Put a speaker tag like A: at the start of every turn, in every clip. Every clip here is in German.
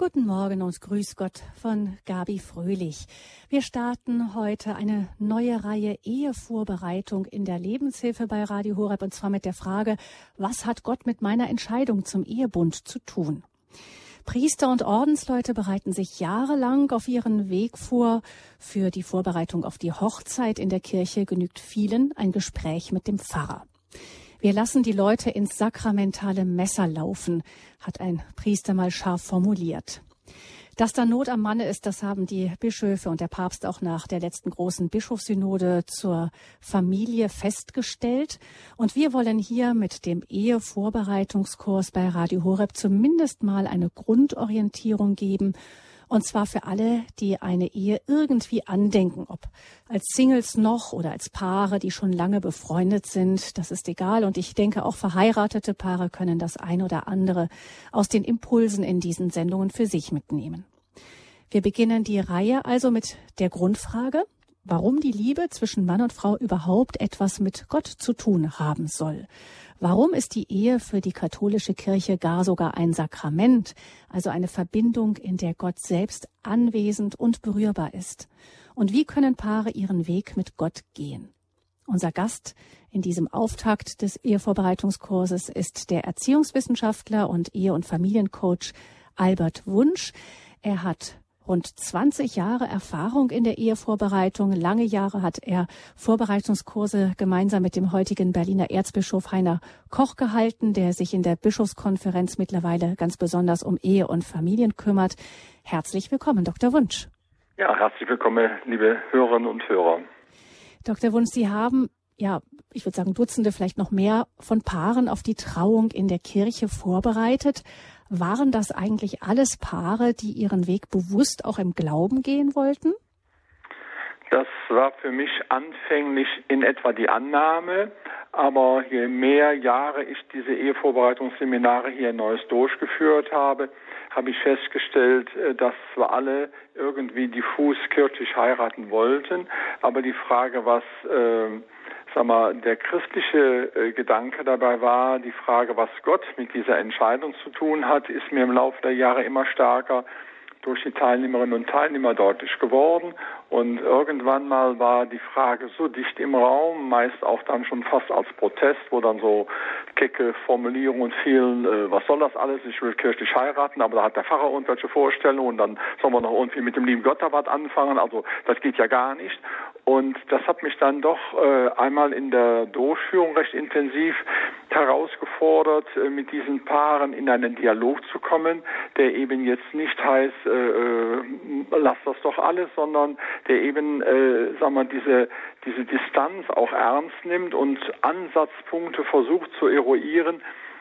A: Guten Morgen und Grüß Gott von Gabi Fröhlich. Wir starten heute eine neue Reihe Ehevorbereitung in der Lebenshilfe bei Radio Horeb und zwar mit der Frage, was hat Gott mit meiner Entscheidung zum Ehebund zu tun? Priester und Ordensleute bereiten sich jahrelang auf ihren Weg vor. Für die Vorbereitung auf die Hochzeit in der Kirche genügt vielen ein Gespräch mit dem Pfarrer. Wir lassen die Leute ins sakramentale Messer laufen, hat ein Priester mal scharf formuliert. Dass da Not am Manne ist, das haben die Bischöfe und der Papst auch nach der letzten großen Bischofssynode zur Familie festgestellt. Und wir wollen hier mit dem Ehevorbereitungskurs bei Radio Horeb zumindest mal eine Grundorientierung geben und zwar für alle, die eine Ehe irgendwie andenken, ob als Singles noch oder als Paare, die schon lange befreundet sind. Das ist egal. Und ich denke, auch verheiratete Paare können das ein oder andere aus den Impulsen in diesen Sendungen für sich mitnehmen. Wir beginnen die Reihe also mit der Grundfrage, warum die Liebe zwischen Mann und Frau überhaupt etwas mit Gott zu tun haben soll. Warum ist die Ehe für die katholische Kirche gar sogar ein Sakrament, also eine Verbindung, in der Gott selbst anwesend und berührbar ist? Und wie können Paare ihren Weg mit Gott gehen? Unser Gast in diesem Auftakt des Ehevorbereitungskurses ist der Erziehungswissenschaftler und Ehe- und Familiencoach Albert Wunsch. Er hat rund 20 Jahre Erfahrung in der Ehevorbereitung. Lange Jahre hat er Vorbereitungskurse gemeinsam mit dem heutigen Berliner Erzbischof Heiner Koch gehalten, der sich in der Bischofskonferenz mittlerweile ganz besonders um Ehe und Familien kümmert. Herzlich willkommen, Dr. Wunsch.
B: Ja, herzlich willkommen, liebe Hörerinnen und Hörer.
A: Dr. Wunsch, Sie haben ja, ich würde sagen, Dutzende, vielleicht noch mehr von Paaren auf die Trauung in der Kirche vorbereitet. Waren das eigentlich alles Paare, die ihren Weg bewusst auch im Glauben gehen wollten?
B: Das war für mich anfänglich in etwa die Annahme, aber je mehr Jahre ich diese Ehevorbereitungsseminare hier in Neues durchgeführt habe, habe ich festgestellt, äh, dass wir alle irgendwie diffus kirchlich heiraten wollten, aber die Frage, was äh, sag mal, der christliche äh, Gedanke dabei war, die Frage, was Gott mit dieser Entscheidung zu tun hat, ist mir im Laufe der Jahre immer stärker durch die Teilnehmerinnen und Teilnehmer deutlich geworden. Und irgendwann mal war die Frage so dicht im Raum, meist auch dann schon fast als Protest, wo dann so kecke Formulierungen fielen, äh, was soll das alles, ich will kirchlich heiraten, aber da hat der Pfarrer irgendwelche Vorstellungen und dann sollen wir noch irgendwie mit dem lieben Gott da was anfangen, also das geht ja gar nicht. Und das hat mich dann doch äh, einmal in der Durchführung recht intensiv herausgefordert, äh, mit diesen Paaren in einen Dialog zu kommen, der eben jetzt nicht heißt, äh, äh, lass das doch alles, sondern der eben, äh, sagen wir, diese, diese Distanz auch ernst nimmt und Ansatzpunkte versucht zu eruieren,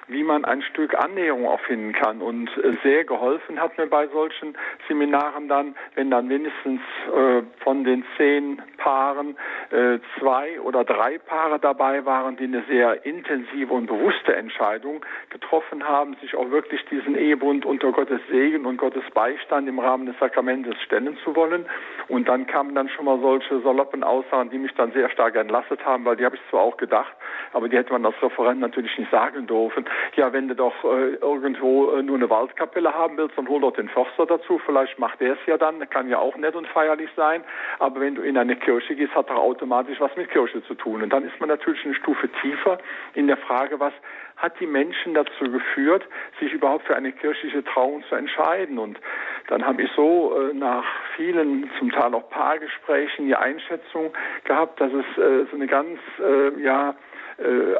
B: wie man ein Stück Annäherung auch finden kann. Und äh, sehr geholfen hat mir bei solchen Seminaren dann, wenn dann mindestens äh, von den zehn Paaren äh, zwei oder drei Paare dabei waren, die eine sehr intensive und bewusste Entscheidung getroffen haben, sich auch wirklich diesen Ehebund unter Gottes Segen und Gottes Beistand im Rahmen des Sakramentes stellen zu wollen. Und dann kamen dann schon mal solche saloppen Aussagen, die mich dann sehr stark entlastet haben, weil die habe ich zwar auch gedacht, aber die hätte man als Referent natürlich nicht sagen dürfen ja, wenn du doch äh, irgendwo äh, nur eine Waldkapelle haben willst, dann hol doch den Förster dazu. Vielleicht macht der es ja dann. kann ja auch nett und feierlich sein. Aber wenn du in eine Kirche gehst, hat doch automatisch was mit Kirche zu tun. Und dann ist man natürlich eine Stufe tiefer in der Frage, was hat die Menschen dazu geführt, sich überhaupt für eine kirchliche Trauung zu entscheiden. Und dann habe ich so äh, nach vielen, zum Teil auch Paargesprächen, die Einschätzung gehabt, dass es äh, so eine ganz, äh, ja, äh,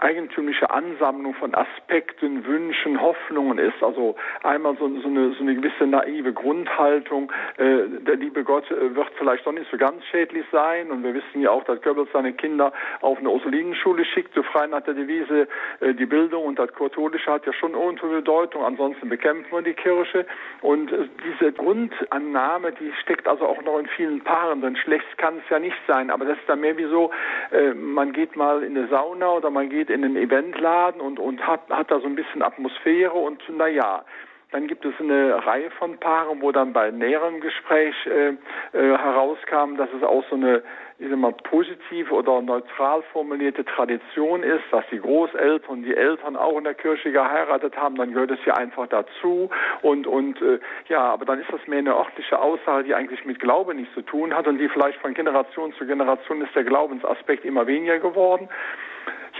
B: eigentümliche Ansammlung von Aspekten, Wünschen, Hoffnungen ist. Also einmal so, so, eine, so eine gewisse naive Grundhaltung, äh, der liebe Gott äh, wird vielleicht doch nicht so ganz schädlich sein. Und wir wissen ja auch, dass Goebbels seine Kinder auf eine Ursulinenschule schickt, so frei nach der Devise äh, die Bildung und das Katholische hat ja schon irgendwo Bedeutung. Ansonsten bekämpfen wir die Kirche. Und äh, diese Grundannahme, die steckt also auch noch in vielen Paaren drin. Schlecht kann es ja nicht sein, aber das ist dann mehr wie so, äh, man geht mal in eine Sauna oder man geht in einen Eventladen und, und hat, hat da so ein bisschen Atmosphäre und naja, Dann gibt es eine Reihe von Paaren, wo dann bei näherem Gespräch äh, äh, herauskam, dass es auch so eine ich sag mal, positive oder neutral formulierte Tradition ist, dass die Großeltern die Eltern auch in der Kirche geheiratet haben, dann gehört es ja einfach dazu. Und, und äh, ja, aber dann ist das mehr eine örtliche Aussage, die eigentlich mit Glaube nichts zu tun hat und die vielleicht von Generation zu Generation ist der Glaubensaspekt immer weniger geworden.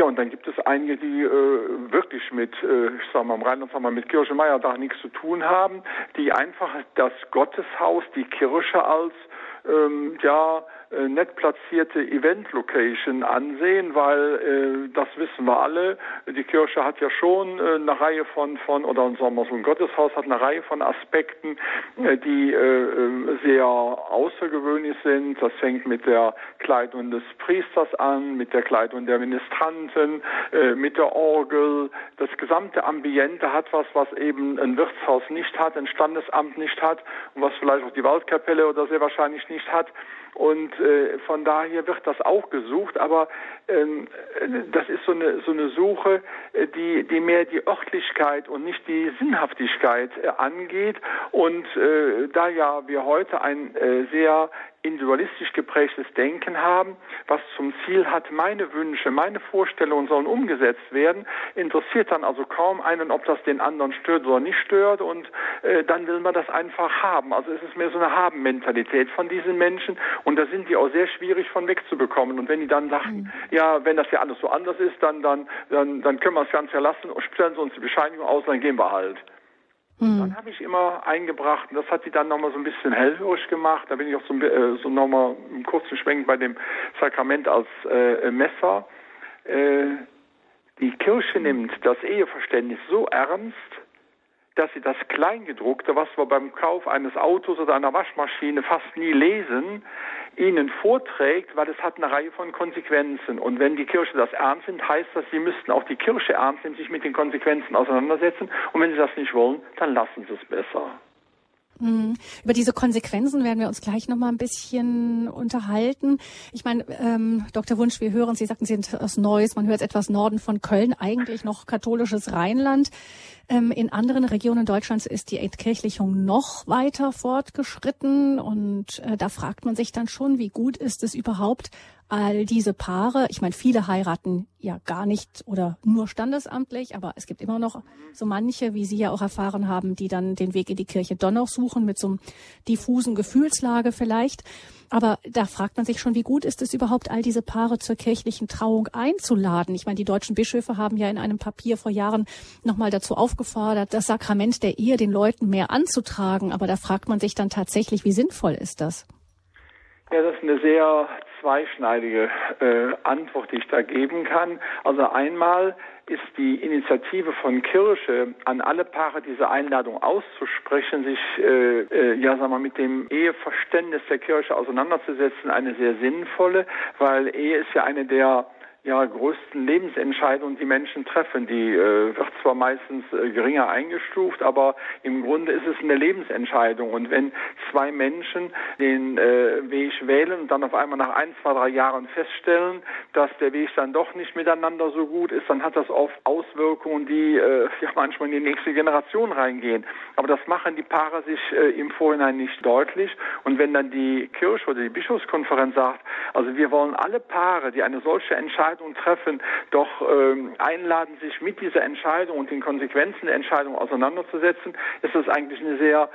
B: Ja, und dann gibt es einige, die äh, wirklich mit, äh, ich sag mal im Rheinland sag mal, mit Kirche Meierdach nichts zu tun haben, die einfach das Gotteshaus, die Kirche als ähm, ja äh, nett platzierte Event-Location ansehen, weil äh, das wissen wir alle. Die Kirche hat ja schon äh, eine Reihe von, von oder sagen wir so Gotteshaus hat eine Reihe von Aspekten, äh, die äh, äh, sehr außergewöhnlich sind. Das fängt mit der Kleidung des Priesters an, mit der Kleidung der Ministranten, äh, mit der Orgel. Das gesamte Ambiente hat was, was eben ein Wirtshaus nicht hat, ein Standesamt nicht hat und was vielleicht auch die Waldkapelle oder sehr wahrscheinlich nicht hat. Und äh, von daher wird das auch gesucht, aber ähm, das ist so eine, so eine Suche, äh, die, die mehr die Örtlichkeit und nicht die Sinnhaftigkeit äh, angeht. Und äh, da ja wir heute ein äh, sehr individualistisch geprägtes Denken haben, was zum Ziel hat, meine Wünsche, meine Vorstellungen sollen umgesetzt werden, interessiert dann also kaum einen, ob das den anderen stört oder nicht stört und äh, dann will man das einfach haben. Also es ist mehr so eine Haben-Mentalität von diesen Menschen und da sind die auch sehr schwierig von wegzubekommen. Und wenn die dann sagen, mhm. ja, wenn das ja alles so anders ist, dann, dann, dann, dann können wir es ganz verlassen und stellen sie uns die Bescheinigung aus, dann gehen wir halt. Mhm. Dann habe ich immer eingebracht, und das hat die dann nochmal so ein bisschen hellhörig gemacht. Da bin ich auch so, äh, so nochmal einen kurzen Schwenk bei dem Sakrament als äh, Messer. Äh, die Kirche nimmt das Eheverständnis so ernst, dass sie das Kleingedruckte, was wir beim Kauf eines Autos oder einer Waschmaschine fast nie lesen, ihnen vorträgt, weil es hat eine Reihe von Konsequenzen. Und wenn die Kirche das ernst nimmt, heißt das, sie müssten auch die Kirche ernst nehmen, sich mit den Konsequenzen auseinandersetzen. Und wenn sie das nicht wollen, dann lassen sie es besser.
A: Mhm. Über diese Konsequenzen werden wir uns gleich noch mal ein bisschen unterhalten. Ich meine, ähm, Dr. Wunsch, wir hören, Sie sagten, Sie sind aus Neuss, man hört etwas Norden von Köln, eigentlich noch katholisches Rheinland. Ähm, in anderen Regionen Deutschlands ist die Entkirchlichung noch weiter fortgeschritten und äh, da fragt man sich dann schon, wie gut ist es überhaupt, all diese Paare, ich meine, viele heiraten ja gar nicht oder nur standesamtlich, aber es gibt immer noch so manche, wie Sie ja auch erfahren haben, die dann den Weg in die Kirche doch noch suchen mit so einem diffusen Gefühlslage vielleicht. Aber da fragt man sich schon, wie gut ist es überhaupt, all diese Paare zur kirchlichen Trauung einzuladen? Ich meine, die deutschen Bischöfe haben ja in einem Papier vor Jahren nochmal dazu aufgefordert, das Sakrament der Ehe den Leuten mehr anzutragen. Aber da fragt man sich dann tatsächlich, wie sinnvoll ist das?
B: Ja, das ist eine sehr zweischneidige äh, Antwort, die ich da geben kann. Also einmal ist die Initiative von Kirche an alle Paare diese Einladung auszusprechen, sich äh, äh, ja sagen wir mit dem Eheverständnis der Kirche auseinanderzusetzen, eine sehr sinnvolle, weil Ehe ist ja eine der ja, größten Lebensentscheidungen, die Menschen treffen. Die äh, wird zwar meistens äh, geringer eingestuft, aber im Grunde ist es eine Lebensentscheidung. Und wenn zwei Menschen den äh, Weg wählen und dann auf einmal nach ein, zwei, drei Jahren feststellen, dass der Weg dann doch nicht miteinander so gut ist, dann hat das oft Auswirkungen, die äh, ja manchmal in die nächste Generation reingehen. Aber das machen die Paare sich äh, im Vorhinein nicht deutlich. Und wenn dann die Kirche oder die Bischofskonferenz sagt, also wir wollen alle Paare, die eine solche Entscheidung Entscheidung treffen, doch ähm, einladen, sich mit dieser Entscheidung und den Konsequenzen der Entscheidung auseinanderzusetzen, ist das eigentlich eine sehr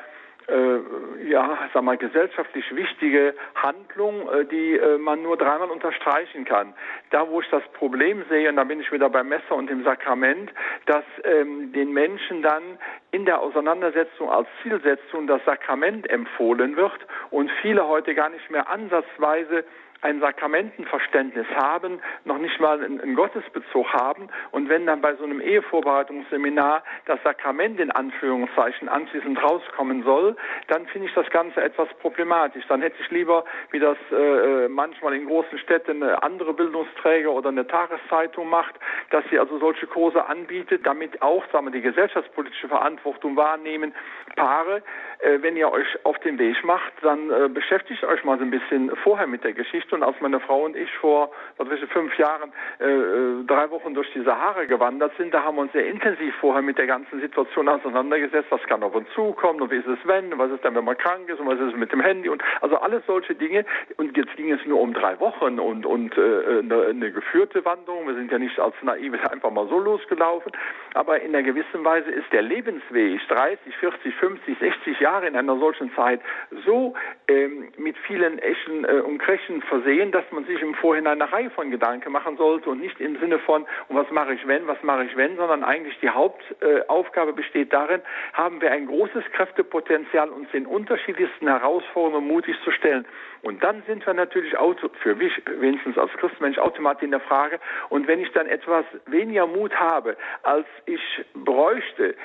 B: äh, ja, sag mal, gesellschaftlich wichtige Handlung, äh, die äh, man nur dreimal unterstreichen kann. Da, wo ich das Problem sehe, und da bin ich wieder beim Messer und dem Sakrament, dass ähm, den Menschen dann in der Auseinandersetzung als Zielsetzung das Sakrament empfohlen wird und viele heute gar nicht mehr ansatzweise ein Sakramentenverständnis haben, noch nicht mal einen, Gottesbezug haben und wenn dann bei so einem Ehevorbereitungsseminar das Sakrament in Anführungszeichen anschließend rauskommen soll, dann finde ich das Ganze etwas problematisch. Dann hätte ich lieber, wie das äh, manchmal in großen Städten eine andere Bildungsträger oder eine Tageszeitung macht, dass sie also solche Kurse anbietet, damit auch, sagen wir, die gesellschaftspolitische Verantwortung wahrnehmen. Paare, äh, wenn ihr euch auf den Weg macht, dann äh, beschäftigt euch mal so ein bisschen vorher mit der Geschichte und als meine Frau und ich vor, was fünf Jahren äh, äh, drei Wochen durch die Sahara gewandert sind, da haben wir uns sehr intensiv vorher mit der ganzen Situation auseinandergesetzt, was kann auf uns zukommen und wie ist es wenn, was ist dann, wenn man krank ist und was ist mit dem Handy und also alles solche Dinge. Und jetzt ging es nur um drei Wochen und, und äh, eine, eine geführte Wanderung. Wir sind ja nicht als Naive einfach mal so losgelaufen, aber in einer gewissen Weise ist der Lebensweg 30, 40, 50, 60 Jahre in einer solchen Zeit so ähm, mit vielen Eschen äh, und Krechen versehen, dass man sich im Vorhinein eine Reihe von Gedanken machen sollte und nicht im Sinne von, was mache ich wenn, was mache ich wenn, sondern eigentlich die Hauptaufgabe besteht darin, haben wir ein großes Kräftepotenzial, uns den unterschiedlichsten Herausforderungen mutig zu stellen. Und dann sind wir natürlich auto, für mich wenigstens als Christenmensch automatisch in der Frage, und wenn ich dann etwas weniger Mut habe, als ich bräuchte,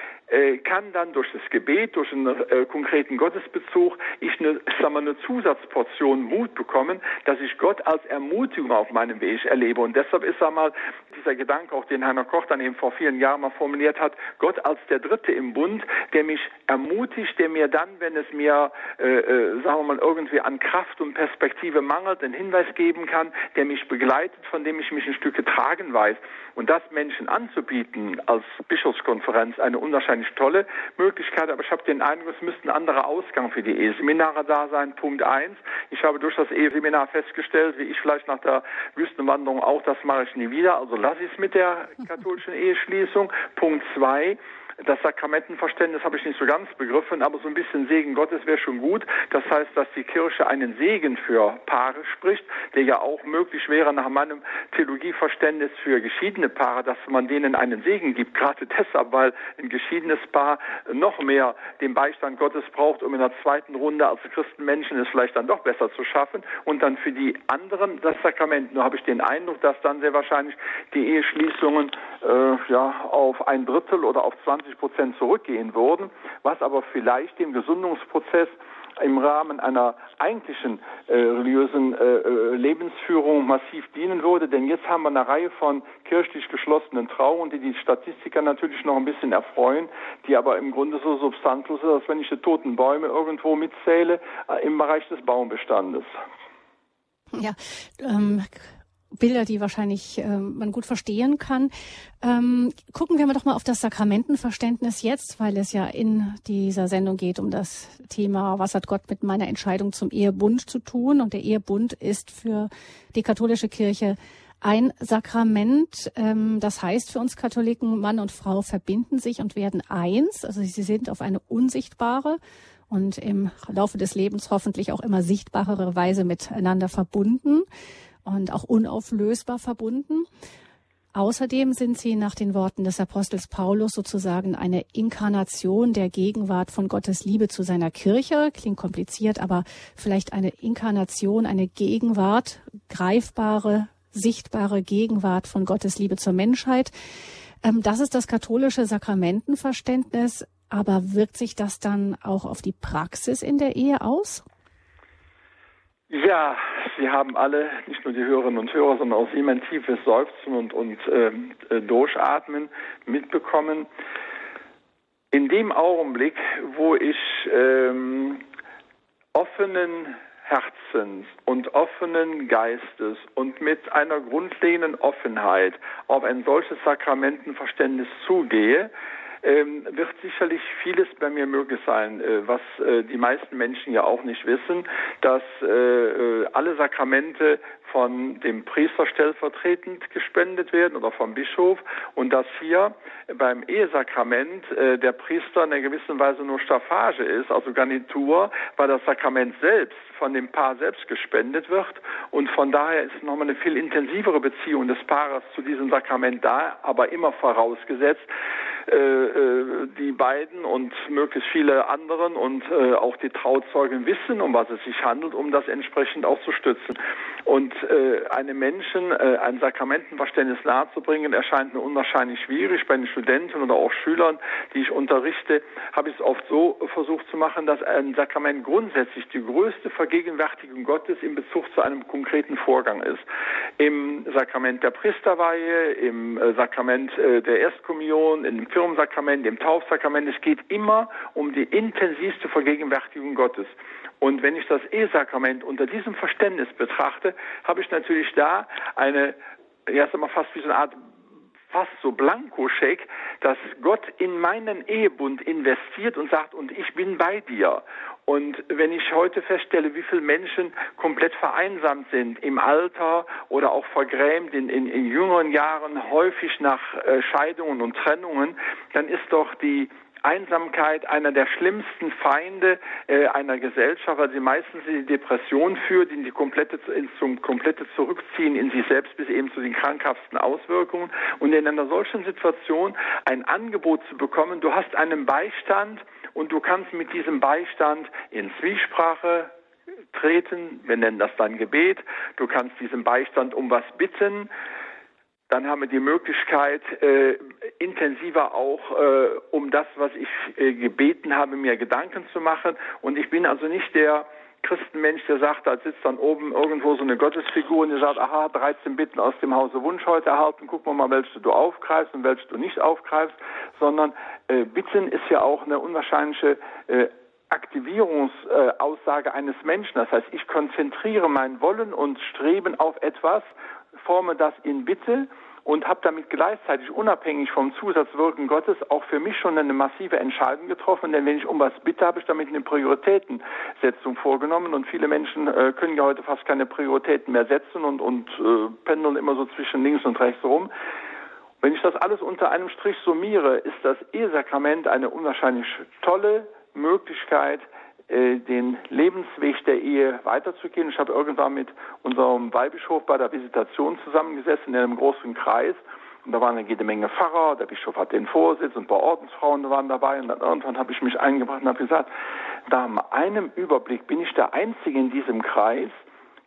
B: kann dann durch das Gebet, durch einen äh, konkreten Gottesbezug, ich eine, ich sag mal, eine Zusatzportion Mut bekommen, dass ich Gott als Ermutigung auf meinem Weg erlebe. Und deshalb ist einmal dieser Gedanke, auch den Heiner Koch dann eben vor vielen Jahren mal formuliert hat, Gott als der Dritte im Bund, der mich ermutigt, der mir dann, wenn es mir, äh, äh, sagen wir mal, irgendwie an Kraft und Perspektive mangelt, einen Hinweis geben kann, der mich begleitet, von dem ich mich ein Stück getragen weiß. Und das Menschen anzubieten als Bischofskonferenz eine unwahrscheinlich tolle Möglichkeit, aber ich habe den Eindruck, es müsste ein anderer Ausgang für die Eheseminare da sein. Punkt eins. Ich habe durch das Eheseminar festgestellt, wie ich vielleicht nach der Wüstenwanderung auch, das mache ich nie wieder, also lasse ich es mit der katholischen Eheschließung. Punkt zwei. Das Sakramentenverständnis habe ich nicht so ganz begriffen, aber so ein bisschen Segen Gottes wäre schon gut. Das heißt, dass die Kirche einen Segen für Paare spricht, der ja auch möglich wäre nach meinem Theologieverständnis für geschiedene Paare, dass man denen einen Segen gibt. Gerade deshalb, weil ein geschiedenes Paar noch mehr den Beistand Gottes braucht, um in der zweiten Runde als Christenmenschen es vielleicht dann doch besser zu schaffen. Und dann für die anderen das Sakrament. Nur habe ich den Eindruck, dass dann sehr wahrscheinlich die Eheschließungen äh, ja auf ein Drittel oder auf 20 50 Prozent zurückgehen würden, was aber vielleicht dem Gesundungsprozess im Rahmen einer eigentlichen äh, religiösen äh, äh, Lebensführung massiv dienen würde. Denn jetzt haben wir eine Reihe von kirchlich geschlossenen Trauungen, die die Statistiker natürlich noch ein bisschen erfreuen, die aber im Grunde so substanzlos sind, als wenn ich die toten Bäume irgendwo mitzähle äh, im Bereich des Baumbestandes.
A: Ja, ähm, Bilder, die wahrscheinlich äh, man gut verstehen kann. Ähm, gucken wir mal doch mal auf das Sakramentenverständnis jetzt, weil es ja in dieser Sendung geht um das Thema, was hat Gott mit meiner Entscheidung zum Ehebund zu tun? Und der Ehebund ist für die katholische Kirche ein Sakrament. Ähm, das heißt für uns Katholiken, Mann und Frau verbinden sich und werden eins. Also sie sind auf eine unsichtbare und im Laufe des Lebens hoffentlich auch immer sichtbarere Weise miteinander verbunden und auch unauflösbar verbunden. Außerdem sind sie nach den Worten des Apostels Paulus sozusagen eine Inkarnation der Gegenwart von Gottes Liebe zu seiner Kirche. Klingt kompliziert, aber vielleicht eine Inkarnation, eine Gegenwart, greifbare, sichtbare Gegenwart von Gottes Liebe zur Menschheit. Ähm, das ist das katholische Sakramentenverständnis. Aber wirkt sich das dann auch auf die Praxis in der Ehe aus?
B: Ja, Sie haben alle, nicht nur die Hörerinnen und Hörer, sondern auch Sie mein tiefes Seufzen und, und ähm, äh, Durchatmen mitbekommen. In dem Augenblick, wo ich ähm, offenen Herzens und offenen Geistes und mit einer grundlegenden Offenheit auf ein solches Sakramentenverständnis zugehe, ähm, wird sicherlich vieles bei mir möglich sein, äh, was äh, die meisten Menschen ja auch nicht wissen, dass äh, äh alle Sakramente von dem Priester stellvertretend gespendet werden oder vom Bischof und dass hier beim Ehesakrament äh, der Priester in einer gewissen Weise nur Staffage ist, also Garnitur, weil das Sakrament selbst von dem Paar selbst gespendet wird und von daher ist nochmal eine viel intensivere Beziehung des Paares zu diesem Sakrament da, aber immer vorausgesetzt, äh, äh, die beiden und möglichst viele anderen und äh, auch die Trauzeugen wissen, um was es sich handelt, um das entsprechend auch zu stützen. Und äh, einem Menschen äh, ein Sakramentenverständnis nahezubringen, erscheint mir unwahrscheinlich schwierig. Bei den Studenten oder auch Schülern, die ich unterrichte, habe ich es oft so versucht zu machen, dass ein Sakrament grundsätzlich die größte Vergegenwärtigung Gottes in Bezug zu einem konkreten Vorgang ist. Im Sakrament der Priesterweihe, im äh, Sakrament äh, der Erstkommunion, im Firmensakrament, im Taufsakrament. Es geht immer um die intensivste Vergegenwärtigung Gottes. Und wenn ich das Ehesakrament unter diesem Verständnis betrachte, habe ich natürlich da eine, ja, sag mal, fast wie so eine Art fast so Blankoscheck, dass Gott in meinen Ehebund investiert und sagt, und ich bin bei dir. Und wenn ich heute feststelle, wie viele Menschen komplett vereinsamt sind im Alter oder auch vergrämt in, in, in jüngeren Jahren, häufig nach äh, Scheidungen und Trennungen, dann ist doch die Einsamkeit einer der schlimmsten Feinde äh, einer Gesellschaft, weil sie meistens in die Depression führt, in die komplette, in, zum komplette Zurückziehen in sich selbst bis eben zu den krankhaften Auswirkungen. Und in einer solchen Situation ein Angebot zu bekommen, du hast einen Beistand und du kannst mit diesem Beistand in Zwiesprache treten, wir nennen das dann Gebet, du kannst diesen Beistand um was bitten, dann haben wir die Möglichkeit, äh, intensiver auch äh, um das, was ich äh, gebeten habe, mir Gedanken zu machen. Und ich bin also nicht der Christenmensch, der sagt, da sitzt dann oben irgendwo so eine Gottesfigur und der sagt, aha, 13 Bitten aus dem Hause Wunsch heute erhalten, gucken wir mal, welche du aufgreifst und welche du nicht aufgreifst, sondern äh, Bitten ist ja auch eine unwahrscheinliche äh, Aktivierungsaussage eines Menschen. Das heißt, ich konzentriere mein Wollen und Streben auf etwas forme das in Bitte und habe damit gleichzeitig unabhängig vom Zusatzwirken Gottes auch für mich schon eine massive Entscheidung getroffen. Denn wenn ich um was bitte, habe ich damit eine Prioritätensetzung vorgenommen. Und viele Menschen äh, können ja heute fast keine Prioritäten mehr setzen und, und äh, pendeln immer so zwischen links und rechts rum. Wenn ich das alles unter einem Strich summiere, ist das Ehesakrament eine unwahrscheinlich tolle Möglichkeit, den Lebensweg der Ehe weiterzugehen. Ich habe irgendwann mit unserem Weihbischof bei der Visitation zusammengesessen in einem großen Kreis. Und da waren eine jede Menge Pfarrer, der Bischof hat den Vorsitz und ein paar Ordensfrauen waren dabei. Und dann irgendwann habe ich mich eingebracht und habe gesagt, da einem Überblick bin ich der Einzige in diesem Kreis,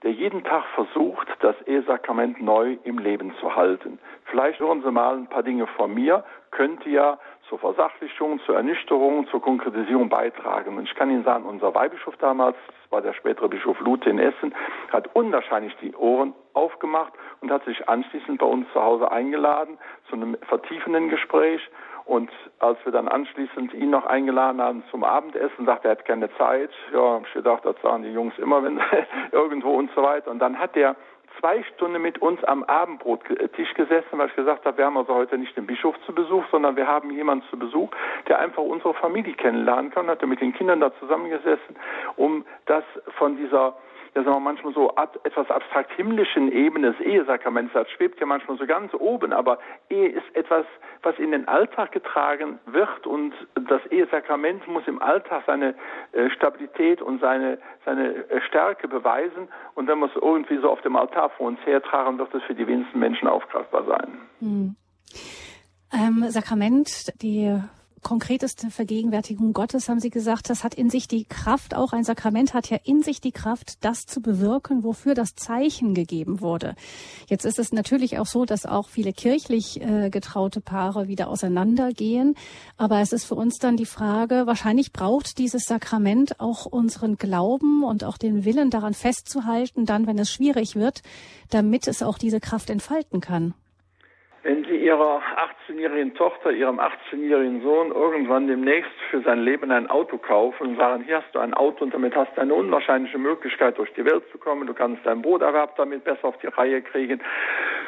B: der jeden Tag versucht, das Ehesakrament neu im Leben zu halten. Vielleicht hören Sie mal ein paar Dinge von mir, könnte ja zur Versachlichung, zur Ernüchterung, zur Konkretisierung beitragen. Und ich kann Ihnen sagen, unser Weihbischof damals, das war der spätere Bischof Lute in Essen, hat unwahrscheinlich die Ohren aufgemacht und hat sich anschließend bei uns zu Hause eingeladen zu einem vertiefenden Gespräch. Und als wir dann anschließend ihn noch eingeladen haben zum Abendessen, sagte er, er hat keine Zeit. Ja, ich gedacht, das sagen die Jungs immer, wenn irgendwo und so weiter. Und dann hat er zwei Stunden mit uns am Abendbrottisch gesessen, weil ich gesagt habe, wir haben also heute nicht den Bischof zu Besuch, sondern wir haben jemanden zu Besuch, der einfach unsere Familie kennenlernen kann. Hat er mit den Kindern da zusammengesessen, um das von dieser ja sagen wir manchmal so ab, etwas abstrakt himmlischen Ebene des Ehesakraments, das schwebt ja manchmal so ganz oben, aber Ehe ist etwas, was in den Alltag getragen wird und das Ehesakrament muss im Alltag seine äh, Stabilität und seine, seine äh, Stärke beweisen und wenn wir es irgendwie so auf dem Altar vor uns hertragen, wird es für die wenigsten Menschen aufgreifbar sein. Hm.
A: Ähm, Sakrament, die konkreteste Vergegenwärtigung Gottes, haben Sie gesagt, das hat in sich die Kraft, auch ein Sakrament hat ja in sich die Kraft, das zu bewirken, wofür das Zeichen gegeben wurde. Jetzt ist es natürlich auch so, dass auch viele kirchlich äh, getraute Paare wieder auseinandergehen. Aber es ist für uns dann die Frage, wahrscheinlich braucht dieses Sakrament auch unseren Glauben und auch den Willen daran festzuhalten, dann, wenn es schwierig wird, damit es auch diese Kraft entfalten kann.
B: Wenn Sie Ihrer 18-jährigen Tochter, Ihrem 18-jährigen Sohn irgendwann demnächst für sein Leben ein Auto kaufen und sagen, hier hast du ein Auto und damit hast du eine unwahrscheinliche Möglichkeit, durch die Welt zu kommen, du kannst deinen Broterwerb damit besser auf die Reihe kriegen,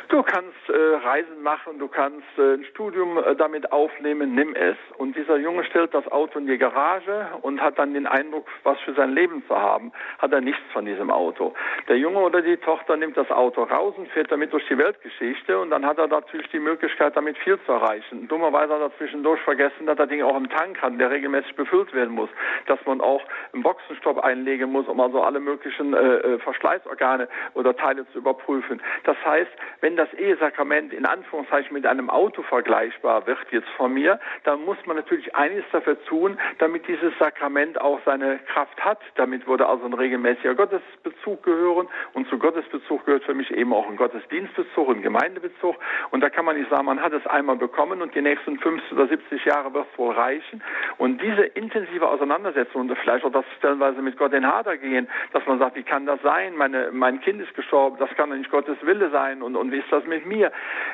B: du kannst äh, Reisen machen, du kannst äh, ein Studium äh, damit aufnehmen, nimm es. Und dieser Junge stellt das Auto in die Garage und hat dann den Eindruck, was für sein Leben zu haben, hat er nichts von diesem Auto. Der Junge oder die Tochter nimmt das Auto raus und fährt damit durch die Weltgeschichte und dann hat er natürlich natürlich die Möglichkeit, damit viel zu erreichen. Dummerweise hat er zwischendurch vergessen, dass er Ding auch im Tank hat, der regelmäßig befüllt werden muss, dass man auch einen Boxenstopp einlegen muss, um also alle möglichen äh, äh, Verschleißorgane oder Teile zu überprüfen. Das heißt, wenn das Ehesakrament in Anführungszeichen mit einem Auto vergleichbar wird jetzt von mir, dann muss man natürlich einiges dafür tun, damit dieses Sakrament auch seine Kraft hat. Damit würde also ein regelmäßiger Gottesbezug gehören und zu Gottesbezug gehört für mich eben auch ein Gottesdienstbezug, ein Gemeindebezug und da kann man nicht sagen, man hat es einmal bekommen und die nächsten 50 oder 70 Jahre wird es wohl reichen. Und diese intensive Auseinandersetzung und vielleicht auch das stellenweise mit Gott in Hader gehen, dass man sagt, wie kann das sein? Meine, mein Kind ist gestorben, das kann doch nicht Gottes Wille sein und, und wie ist das mit mir?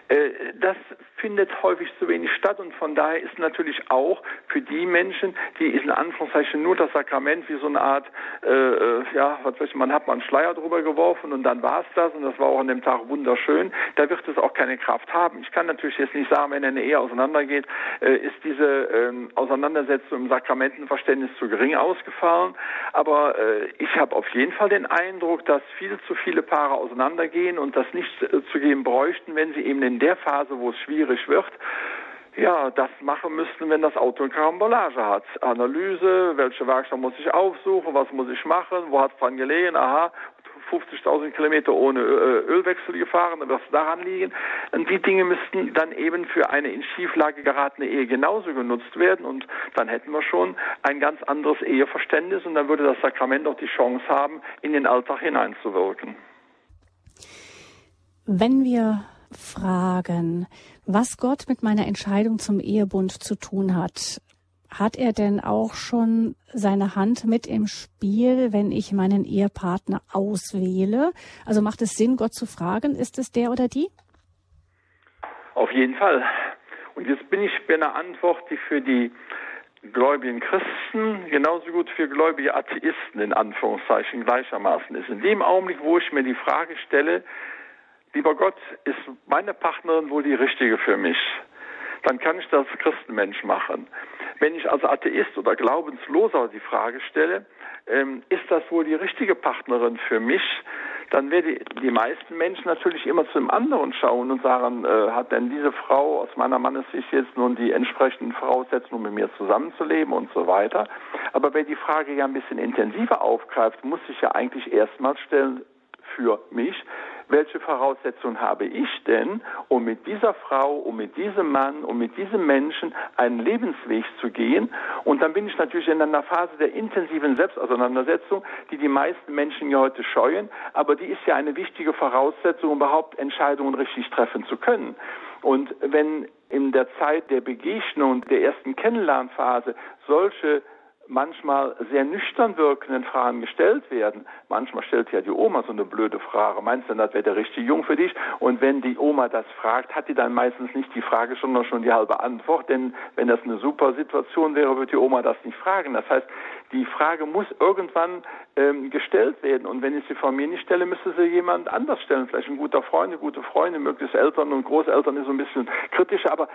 B: Äh, das findet häufig zu wenig statt und von daher ist natürlich auch für die Menschen, die in Anführungszeichen nur das Sakrament wie so eine Art, äh, äh ja, was weiß ich, man hat mal einen Schleier drüber geworfen und dann war es das und das war auch an dem Tag wunderschön, da wird es auch keine Kraft haben. Ich kann natürlich jetzt nicht sagen, wenn eine Ehe auseinandergeht, äh, ist diese ähm, Auseinandersetzung im Sakramentenverständnis zu gering ausgefallen, aber äh, ich habe auf jeden Fall den Eindruck, dass viel zu viele Paare auseinandergehen und das nicht äh, zu geben bräuchten, wenn sie eben in der Phase, wo es schwierig wird, ja, das machen müssten, wenn das Auto eine Karambolage hat. Analyse, welche Werkstatt muss ich aufsuchen, was muss ich machen, wo hat es dran gelegen, aha, 50.000 Kilometer ohne Ölwechsel gefahren, dann wird es daran liegen. Und die Dinge müssten dann eben für eine in Schieflage geratene Ehe genauso genutzt werden und dann hätten wir schon ein ganz anderes Eheverständnis und dann würde das Sakrament auch die Chance haben, in den Alltag hineinzuwirken.
A: Wenn wir fragen, was Gott mit meiner Entscheidung zum Ehebund zu tun hat, hat er denn auch schon seine Hand mit im Spiel, wenn ich meinen Ehepartner auswähle? Also macht es Sinn, Gott zu fragen, ist es der oder die?
B: Auf jeden Fall. Und jetzt bin ich bei einer Antwort, die für die gläubigen Christen genauso gut für gläubige Atheisten in Anführungszeichen gleichermaßen ist. In dem Augenblick, wo ich mir die Frage stelle, lieber Gott, ist meine Partnerin wohl die richtige für mich? Dann kann ich das Christenmensch machen. Wenn ich als Atheist oder Glaubensloser die Frage stelle, ähm, ist das wohl die richtige Partnerin für mich? Dann werden die, die meisten Menschen natürlich immer zu dem anderen schauen und sagen, äh, hat denn diese Frau aus meiner Mannessicht jetzt nun die entsprechenden Voraussetzungen, um mit mir zusammenzuleben und so weiter. Aber wer die Frage ja ein bisschen intensiver aufgreift, muss sich ja eigentlich erstmal stellen, für mich, welche Voraussetzungen habe ich denn, um mit dieser Frau, um mit diesem Mann, um mit diesem Menschen einen Lebensweg zu gehen? Und dann bin ich natürlich in einer Phase der intensiven Selbstauseinandersetzung, die die meisten Menschen ja heute scheuen, aber die ist ja eine wichtige Voraussetzung, um überhaupt Entscheidungen richtig treffen zu können. Und wenn in der Zeit der Begegnung, der ersten Kennenlernphase solche manchmal sehr nüchtern wirkenden Fragen gestellt werden. Manchmal stellt ja die Oma so eine blöde Frage, meinst du, das wäre der richtige Jung für dich? Und wenn die Oma das fragt, hat die dann meistens nicht die Frage, sondern schon die halbe Antwort, denn wenn das eine super Situation wäre, würde die Oma das nicht fragen. Das heißt, die Frage muss irgendwann ähm, gestellt werden und wenn ich sie von mir nicht stelle, müsste sie jemand anders stellen, vielleicht ein guter Freund, eine gute Freundin, möglichst Eltern und Großeltern ist so ein bisschen kritischer, aber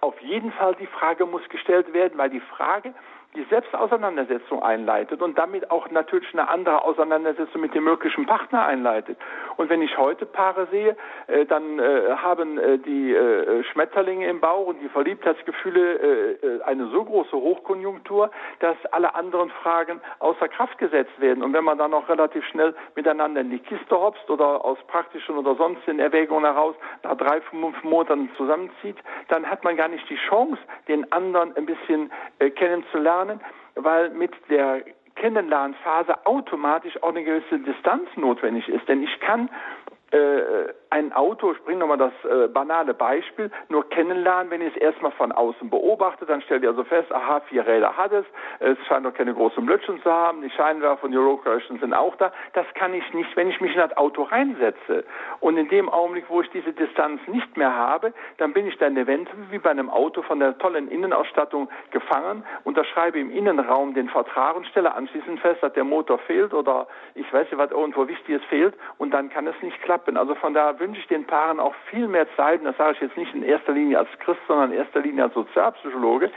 B: auf jeden Fall die Frage muss gestellt werden, weil die Frage die Selbstauseinandersetzung einleitet und damit auch natürlich eine andere Auseinandersetzung mit dem möglichen Partner einleitet. Und wenn ich heute Paare sehe, äh, dann äh, haben äh, die äh, Schmetterlinge im Bauch und die Verliebtheitsgefühle äh, eine so große Hochkonjunktur, dass alle anderen Fragen außer Kraft gesetzt werden. Und wenn man dann auch relativ schnell miteinander in die Kiste hopst oder aus praktischen oder sonstigen Erwägungen heraus nach drei, fünf Monaten zusammenzieht, dann hat man gar nicht die Chance, den anderen ein bisschen äh, kennenzulernen lernen, weil mit der Kennenlernphase automatisch auch eine gewisse Distanz notwendig ist. Denn ich kann äh, ein Auto, ich bringe nochmal das äh, banale Beispiel, nur kennenlernen, wenn ich es erstmal von außen beobachte, dann stellt ihr also fest, aha, vier Räder hat es, es scheint noch keine großen Blödchen zu haben, die Scheinwerfer und die Rollcrashen sind auch da. Das kann ich nicht, wenn ich mich in das Auto reinsetze. Und in dem Augenblick, wo ich diese Distanz nicht mehr habe, dann bin ich dann eventuell wie bei einem Auto von der tollen Innenausstattung gefangen, unterschreibe im Innenraum den Vertrag und stelle anschließend fest, dass der Motor fehlt oder ich weiß nicht, was irgendwo Wichtiges fehlt und dann kann es nicht klappen. Also von daher wünsche ich den Paaren auch viel mehr Zeit, und das sage ich jetzt nicht in erster Linie als Christ, sondern in erster Linie als Sozialpsychologe,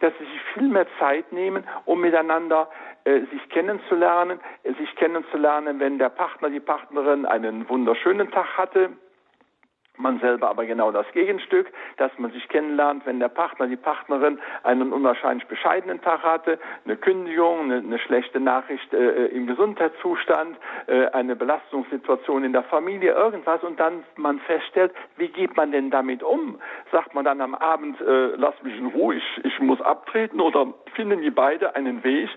B: dass sie sich viel mehr Zeit nehmen, um miteinander äh, sich kennenzulernen, äh, sich kennenzulernen, wenn der Partner, die Partnerin einen wunderschönen Tag hatte, man selber aber genau das Gegenstück, dass man sich kennenlernt, wenn der Partner, die Partnerin einen unwahrscheinlich bescheidenen Tag hatte, eine Kündigung, eine, eine schlechte Nachricht äh, im Gesundheitszustand, äh, eine Belastungssituation in der Familie, irgendwas und dann man feststellt, wie geht man denn damit um? Sagt man dann am Abend, äh, lass mich in Ruhe, ich, ich muss abtreten oder finden die beide einen Weg,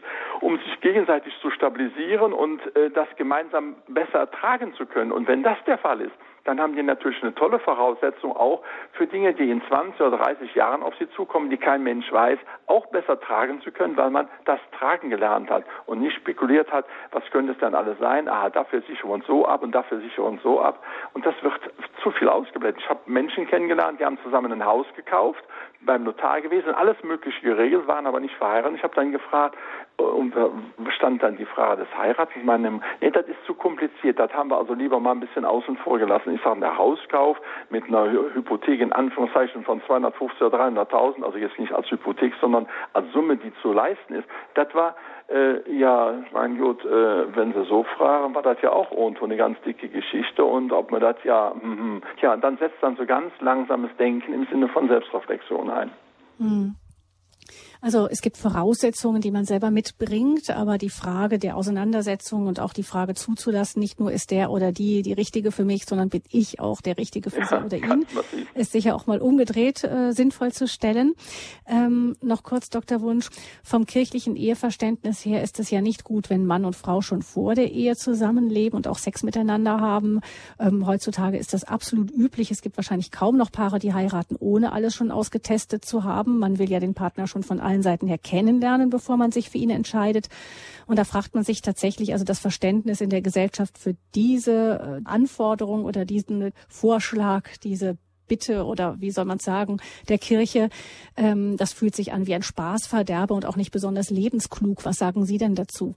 B: um sich gegenseitig zu stabilisieren und äh, das gemeinsam besser ertragen zu können? Und wenn das der Fall ist, dann haben die natürlich eine tolle Voraussetzung auch für Dinge, die in 20 oder 30 Jahren auf sie zukommen, die kein Mensch weiß, auch besser tragen zu können, weil man das Tragen gelernt hat und nicht spekuliert hat, was könnte es dann alles sein? Ah, dafür sichere und so ab und dafür sichere und so ab. Und das wird zu viel ausgeblendet. Ich habe Menschen kennengelernt, die haben zusammen ein Haus gekauft, beim Notar gewesen, alles Mögliche geregelt, waren aber nicht verheiratet. Ich habe dann gefragt, und stand dann die Frage des Heirates. Ich meine, nee, das ist zu kompliziert. Das haben wir also lieber mal ein bisschen außen vor gelassen. Ich sage, der Hauskauf mit einer Hypothek in Anführungszeichen von 250 oder 300.000, also jetzt nicht als Hypothek, sondern als Summe, die zu leisten ist, das war äh, ja, mein Gott, äh, wenn Sie so fragen, war das ja auch irgendwo eine ganz dicke Geschichte und ob man das ja, mm, ja, dann setzt dann so ganz langsames Denken im Sinne von Selbstreflexion ein.
A: Mhm. Also es gibt Voraussetzungen, die man selber mitbringt, aber die Frage der Auseinandersetzung und auch die Frage zuzulassen, nicht nur ist der oder die die richtige für mich, sondern bin ich auch der richtige für ja, sie oder ihn, ist sicher auch mal umgedreht äh, sinnvoll zu stellen. Ähm, noch kurz, Dr. Wunsch, vom kirchlichen Eheverständnis her ist es ja nicht gut, wenn Mann und Frau schon vor der Ehe zusammenleben und auch Sex miteinander haben. Ähm, heutzutage ist das absolut üblich. Es gibt wahrscheinlich kaum noch Paare, die heiraten, ohne alles schon ausgetestet zu haben. Man will ja den Partner schon von allen Seiten her kennenlernen, bevor man sich für ihn entscheidet. Und da fragt man sich tatsächlich, also das Verständnis in der Gesellschaft für diese äh, Anforderung oder diesen Vorschlag, diese Bitte oder wie soll man sagen, der Kirche, ähm, das fühlt sich an wie ein Spaßverderber und auch nicht besonders lebensklug. Was sagen Sie denn dazu?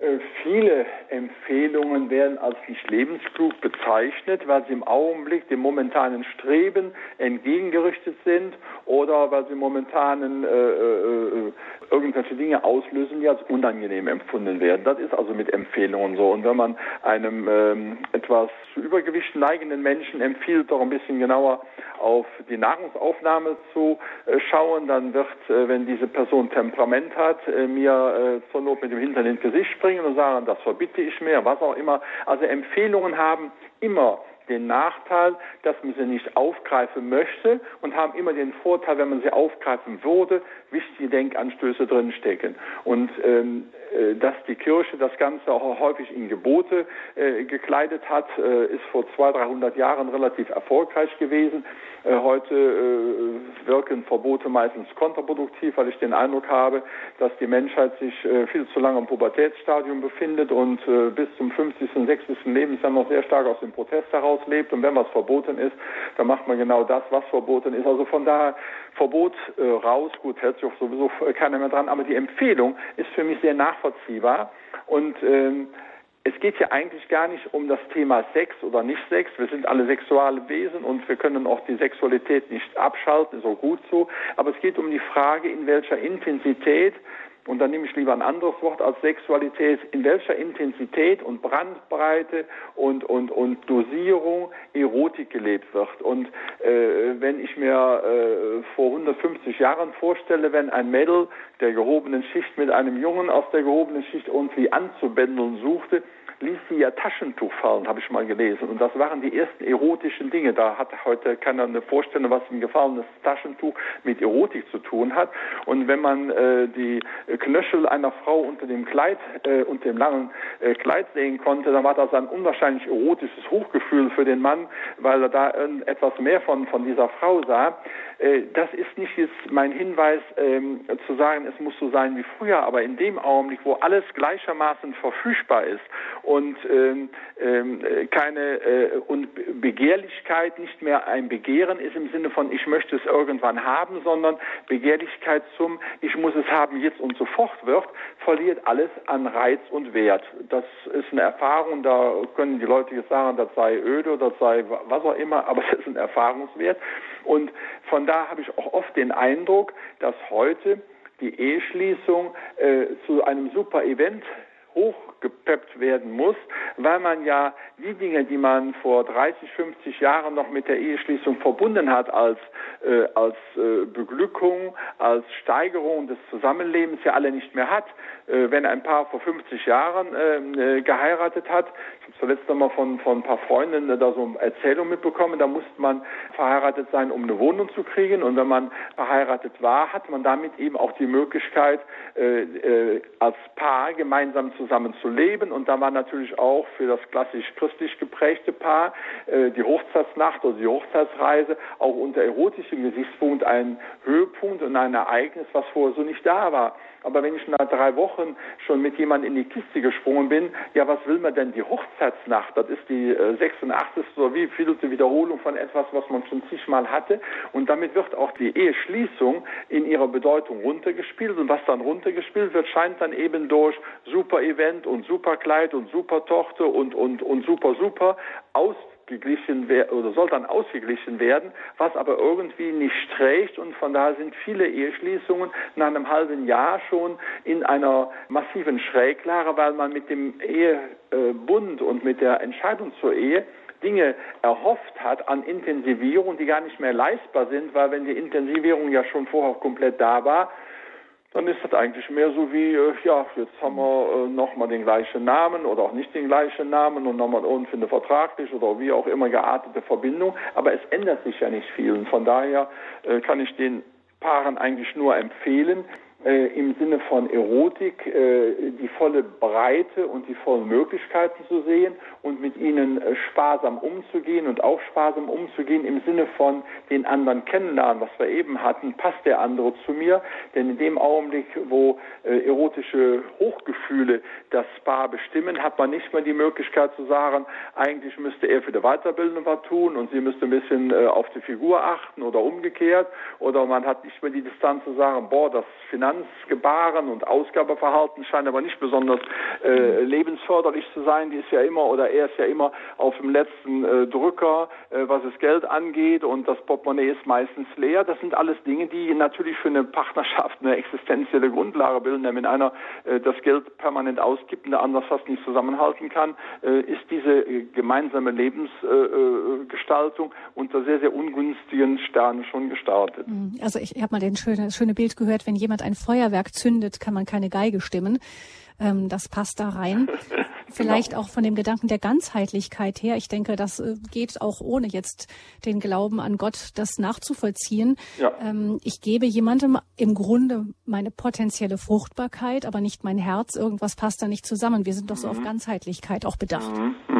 B: Äh, viele Empfehlungen werden als nicht lebensklug bezeichnet, weil sie im Augenblick dem momentanen Streben entgegengerichtet sind oder weil sie momentanen äh, äh, irgendwelche Dinge auslösen, die als unangenehm empfunden werden. Das ist also mit Empfehlungen so. Und wenn man einem ähm, etwas zu Übergewicht neigenden Menschen empfiehlt, doch ein bisschen genauer auf die Nahrungsaufnahme zu äh, schauen, dann wird, äh, wenn diese Person Temperament hat, äh, mir zur Not mit dem Hintern ins Gesicht springen und sagen, das verbitte ich mir, was auch immer. Also Empfehlungen haben immer den Nachteil, dass man sie nicht aufgreifen möchte und haben immer den Vorteil, wenn man sie aufgreifen würde, wichtige Denkanstöße drinstecken. Und ähm, äh, dass die Kirche das Ganze auch häufig in Gebote äh, gekleidet hat, äh, ist vor 200, 300 Jahren relativ erfolgreich gewesen. Äh, heute äh, wirken Verbote meistens kontraproduktiv, weil ich den Eindruck habe, dass die Menschheit sich äh, viel zu lange im Pubertätsstadium befindet und bis zum 50., 60. Lebensjahr noch sehr stark aus dem Protest heraus lebt. Und wenn was verboten ist, dann macht man genau das, was verboten ist. Also von daher Verbot raus, gut, hält sich auch sowieso keiner mehr dran, aber die Empfehlung ist für mich sehr nachvollziehbar und ähm, es geht ja eigentlich gar nicht um das Thema Sex oder nicht Sex. Wir sind alle sexuelle Wesen und wir können auch die Sexualität nicht abschalten, auch gut so. Aber es geht um die Frage, in welcher Intensität und dann nehme ich lieber ein anderes Wort als Sexualität, in welcher Intensität und Brandbreite und, und, und Dosierung Erotik gelebt wird. Und äh, wenn ich mir äh, vor 150 Jahren vorstelle, wenn ein Mädel der gehobenen Schicht mit einem Jungen aus der gehobenen Schicht irgendwie anzubändeln suchte, ließ sie ja Taschentuch fallen, habe ich mal gelesen. Und das waren die ersten erotischen Dinge. Da hat heute keiner eine Vorstellung, was ein gefallenes Taschentuch mit Erotik zu tun hat. Und wenn man äh, die Knöchel einer Frau unter dem Kleid, äh, unter dem langen äh, Kleid sehen konnte, dann war das ein unwahrscheinlich erotisches Hochgefühl für den Mann, weil er da etwas mehr von, von dieser Frau sah. Äh, das ist nicht jetzt mein Hinweis ähm, zu sagen, es muss so sein wie früher, aber in dem Augenblick, wo alles gleichermaßen verfügbar ist und ähm, ähm, keine äh, und Begehrlichkeit nicht mehr ein Begehren ist im Sinne von ich möchte es irgendwann haben, sondern Begehrlichkeit zum ich muss es haben jetzt und sofort wird, verliert alles an Reiz und Wert. Das ist eine Erfahrung, da können die Leute jetzt sagen, das sei öde, das sei was auch immer, aber es ist ein Erfahrungswert. Und von da habe ich auch oft den Eindruck, dass heute die Eheschließung äh, zu einem super Event hochgepeppt werden muss, weil man ja die Dinge, die man vor 30, 50 Jahren noch mit der Eheschließung verbunden hat als, äh, als äh, Beglückung, als Steigerung des Zusammenlebens ja alle nicht mehr hat. Äh, wenn ein Paar vor 50 Jahren ähm, äh, geheiratet hat, ich habe zuletzt nochmal von, von ein paar Freunden da so eine Erzählung mitbekommen, da musste man verheiratet sein, um eine Wohnung zu kriegen und wenn man verheiratet war, hat man damit eben auch die Möglichkeit, äh, äh, als Paar gemeinsam zusammen zu leben und da war natürlich auch für das klassisch christlich geprägte Paar, äh, die Hochzeitsnacht oder die Hochzeitsreise auch unter erotischem Gesichtspunkt ein Höhepunkt und ein Ereignis, was vorher so nicht da war. Aber wenn ich nach drei Wochen schon mit jemandem in die Kiste gesprungen bin, ja, was will man denn die Hochzeitsnacht? Das ist die äh, 86. oder wie vielte Wiederholung von etwas, was man schon zigmal hatte. Und damit wird auch die Eheschließung in ihrer Bedeutung runtergespielt. Und was dann runtergespielt wird, scheint dann eben durch super Event und super Kleid und super Tochter und, und, und super super aus ausgeglichen oder soll dann ausgeglichen werden, was aber irgendwie nicht trägt und von daher sind viele Eheschließungen nach einem halben Jahr schon in einer massiven Schräglage, weil man mit dem Ehebund und mit der Entscheidung zur Ehe Dinge erhofft hat an Intensivierung, die gar nicht mehr leistbar sind, weil wenn die Intensivierung ja schon vorher komplett da war, dann ist das eigentlich mehr so wie, äh, ja, jetzt haben wir äh, nochmal den gleichen Namen oder auch nicht den gleichen Namen und nochmal irgendwie eine vertraglich oder wie auch immer geartete Verbindung, aber es ändert sich ja nicht viel. Und von daher äh, kann ich den Paaren eigentlich nur empfehlen, äh, im Sinne von Erotik äh, die volle Breite und die vollen Möglichkeiten zu sehen und mit ihnen äh, sparsam umzugehen und auch sparsam umzugehen im Sinne von den anderen kennenlernen, was wir eben hatten, passt der andere zu mir, denn in dem Augenblick, wo äh, erotische Hochgefühle das Paar bestimmen, hat man nicht mehr die Möglichkeit zu sagen, eigentlich müsste er für die Weiterbildung was tun und sie müsste ein bisschen äh, auf die Figur achten oder umgekehrt. Oder man hat nicht mehr die Distanz zu sagen, boah, das Finanzgebaren und Ausgabeverhalten scheint aber nicht besonders äh, lebensförderlich zu sein, die ist ja immer oder er ist ja immer auf dem letzten äh, Drücker, äh, was das Geld angeht und das Portemonnaie ist meistens leer. Das sind alles Dinge, die natürlich für eine Partnerschaft eine existenzielle Grundlage bilden. Wenn einer äh, das Geld permanent ausgibt und der andere fast nicht zusammenhalten kann, äh, ist diese äh, gemeinsame Lebensgestaltung unter sehr, sehr ungünstigen Sternen schon gestartet.
A: Mhm. Also ich habe mal den schöne, schöne Bild gehört, wenn jemand ein Feuerwerk zündet, kann man keine Geige stimmen. Ähm, das passt da rein. Vielleicht genau. auch von dem Gedanken der Ganzheitlichkeit her. Ich denke, das äh, geht auch ohne jetzt den Glauben an Gott, das nachzuvollziehen. Ja. Ähm, ich gebe jemandem im Grunde meine potenzielle Fruchtbarkeit, aber nicht mein Herz. Irgendwas passt da nicht zusammen. Wir sind doch so mhm. auf Ganzheitlichkeit auch bedacht. Mhm.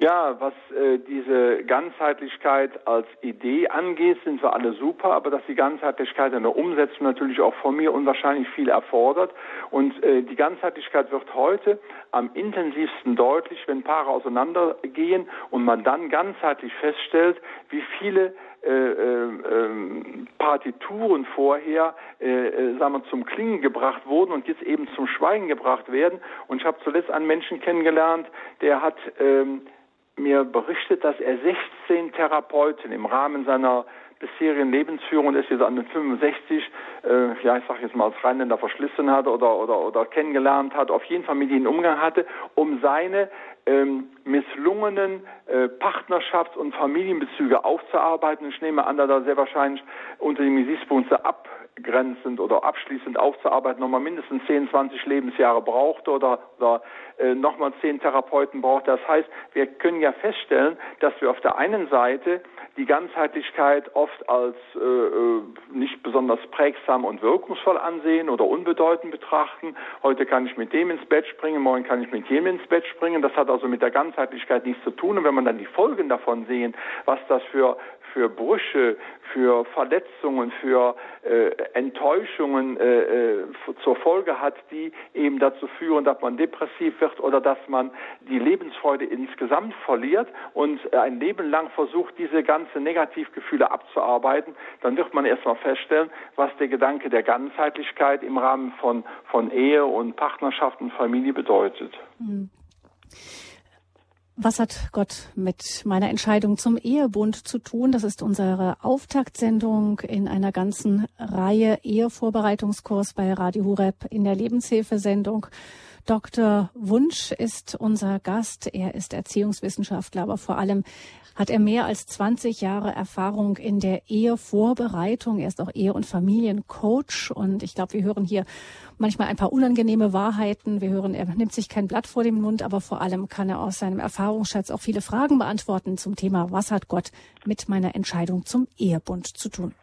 B: Ja, was äh, diese Ganzheitlichkeit als Idee angeht, sind wir alle super, aber dass die Ganzheitlichkeit in der Umsetzung natürlich auch von mir unwahrscheinlich viel erfordert. Und äh, die Ganzheitlichkeit wird heute am intensivsten deutlich, wenn Paare auseinandergehen und man dann ganzheitlich feststellt, wie viele äh, äh, ähm, Partituren vorher äh, äh, sagen wir, zum Klingen gebracht wurden und jetzt eben zum Schweigen gebracht werden. Und ich habe zuletzt einen Menschen kennengelernt, der hat ähm, mir berichtet, dass er 16 Therapeuten im Rahmen seiner bisherigen Lebensführung, ist jetzt an den 65, äh, ja, ich sage jetzt mal als Rheinländer verschlissen hat oder, oder, oder kennengelernt hat, auf jeden Fall mit ihnen Umgang hatte, um seine ähm, misslungenen äh, Partnerschafts- und Familienbezüge aufzuarbeiten. Ich nehme an, dass er sehr wahrscheinlich unter dem Gesichtspunkt abgrenzend oder abschließend aufzuarbeiten nochmal mindestens 10, 20 Lebensjahre brauchte oder, oder äh, nochmal 10 Therapeuten braucht. Das heißt, wir können ja feststellen, dass wir auf der einen Seite die Ganzheitlichkeit oft als äh, äh, nicht besonders prägsam und wirkungsvoll ansehen oder unbedeutend betrachten. Heute kann ich mit dem ins Bett springen, morgen kann ich mit jenem ins Bett springen. Das hat also mit der Ganzheitlichkeit nichts zu tun. Und wenn man dann die Folgen davon sehen, was das für für Brüche, für Verletzungen, für äh, Enttäuschungen äh, äh, zur Folge hat, die eben dazu führen, dass man depressiv wird oder dass man die Lebensfreude insgesamt verliert und ein Leben lang versucht, diese ganzen Negativgefühle abzuarbeiten, dann wird man erstmal feststellen, was der Gedanke der Ganzheitlichkeit im Rahmen von, von Ehe und Partnerschaft und Familie bedeutet. Mhm.
A: Was hat Gott mit meiner Entscheidung zum Ehebund zu tun? Das ist unsere Auftaktsendung in einer ganzen Reihe Ehevorbereitungskurs bei Radio Hureb in der Lebenshilfesendung. Dr. Wunsch ist unser Gast. Er ist Erziehungswissenschaftler, aber vor allem hat er mehr als 20 Jahre Erfahrung in der Ehevorbereitung. Er ist auch Ehe- und Familiencoach und ich glaube, wir hören hier manchmal ein paar unangenehme Wahrheiten. Wir hören, er nimmt sich kein Blatt vor den Mund, aber vor allem kann er aus seinem Erfahrungsschatz auch viele Fragen beantworten zum Thema, was hat Gott mit meiner Entscheidung zum Ehebund zu tun.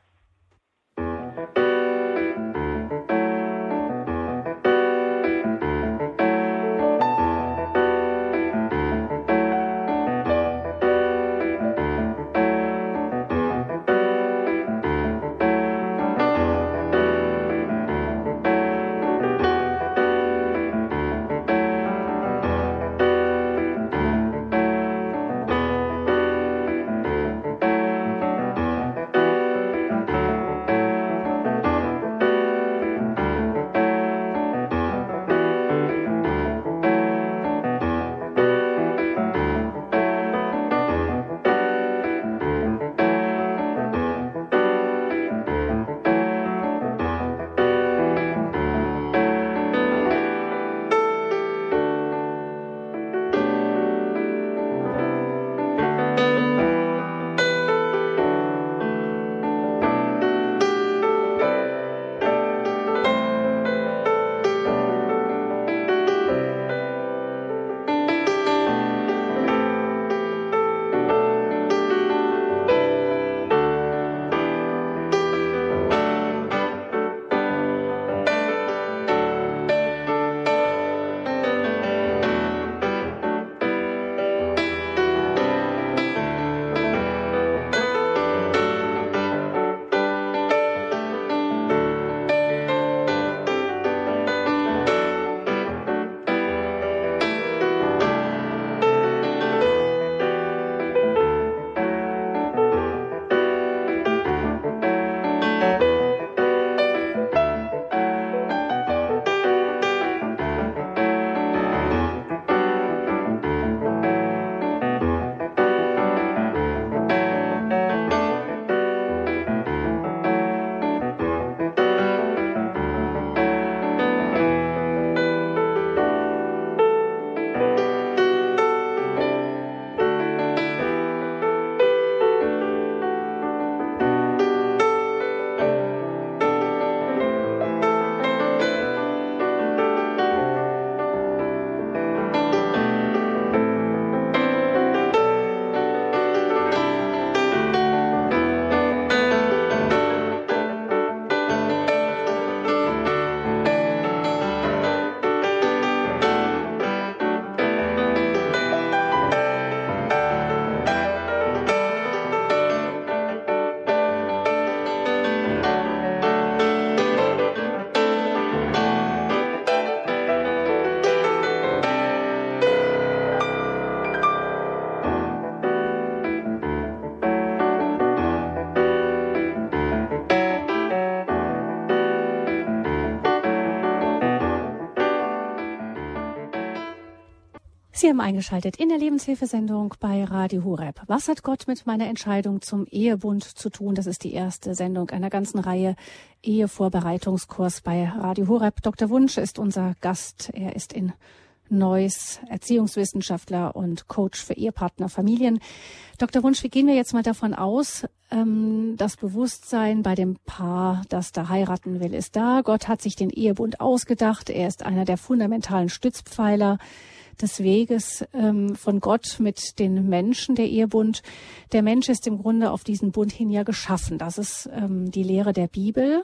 A: Sie haben eingeschaltet in der Lebenshilfesendung bei Radio Horeb. Was hat Gott mit meiner Entscheidung zum Ehebund zu tun? Das ist die erste Sendung einer ganzen Reihe Ehevorbereitungskurs bei Radio Horeb. Dr. Wunsch ist unser Gast. Er ist in Neuss, Erziehungswissenschaftler und Coach für Ehepartner, Familien. Dr. Wunsch, wie gehen wir jetzt mal davon aus, ähm, das Bewusstsein bei dem Paar, das da heiraten will, ist da. Gott hat sich den Ehebund ausgedacht. Er ist einer der fundamentalen Stützpfeiler des Weges ähm, von Gott mit den Menschen, der Ehebund. Der Mensch ist im Grunde auf diesen Bund hin ja geschaffen. Das ist ähm, die Lehre der Bibel.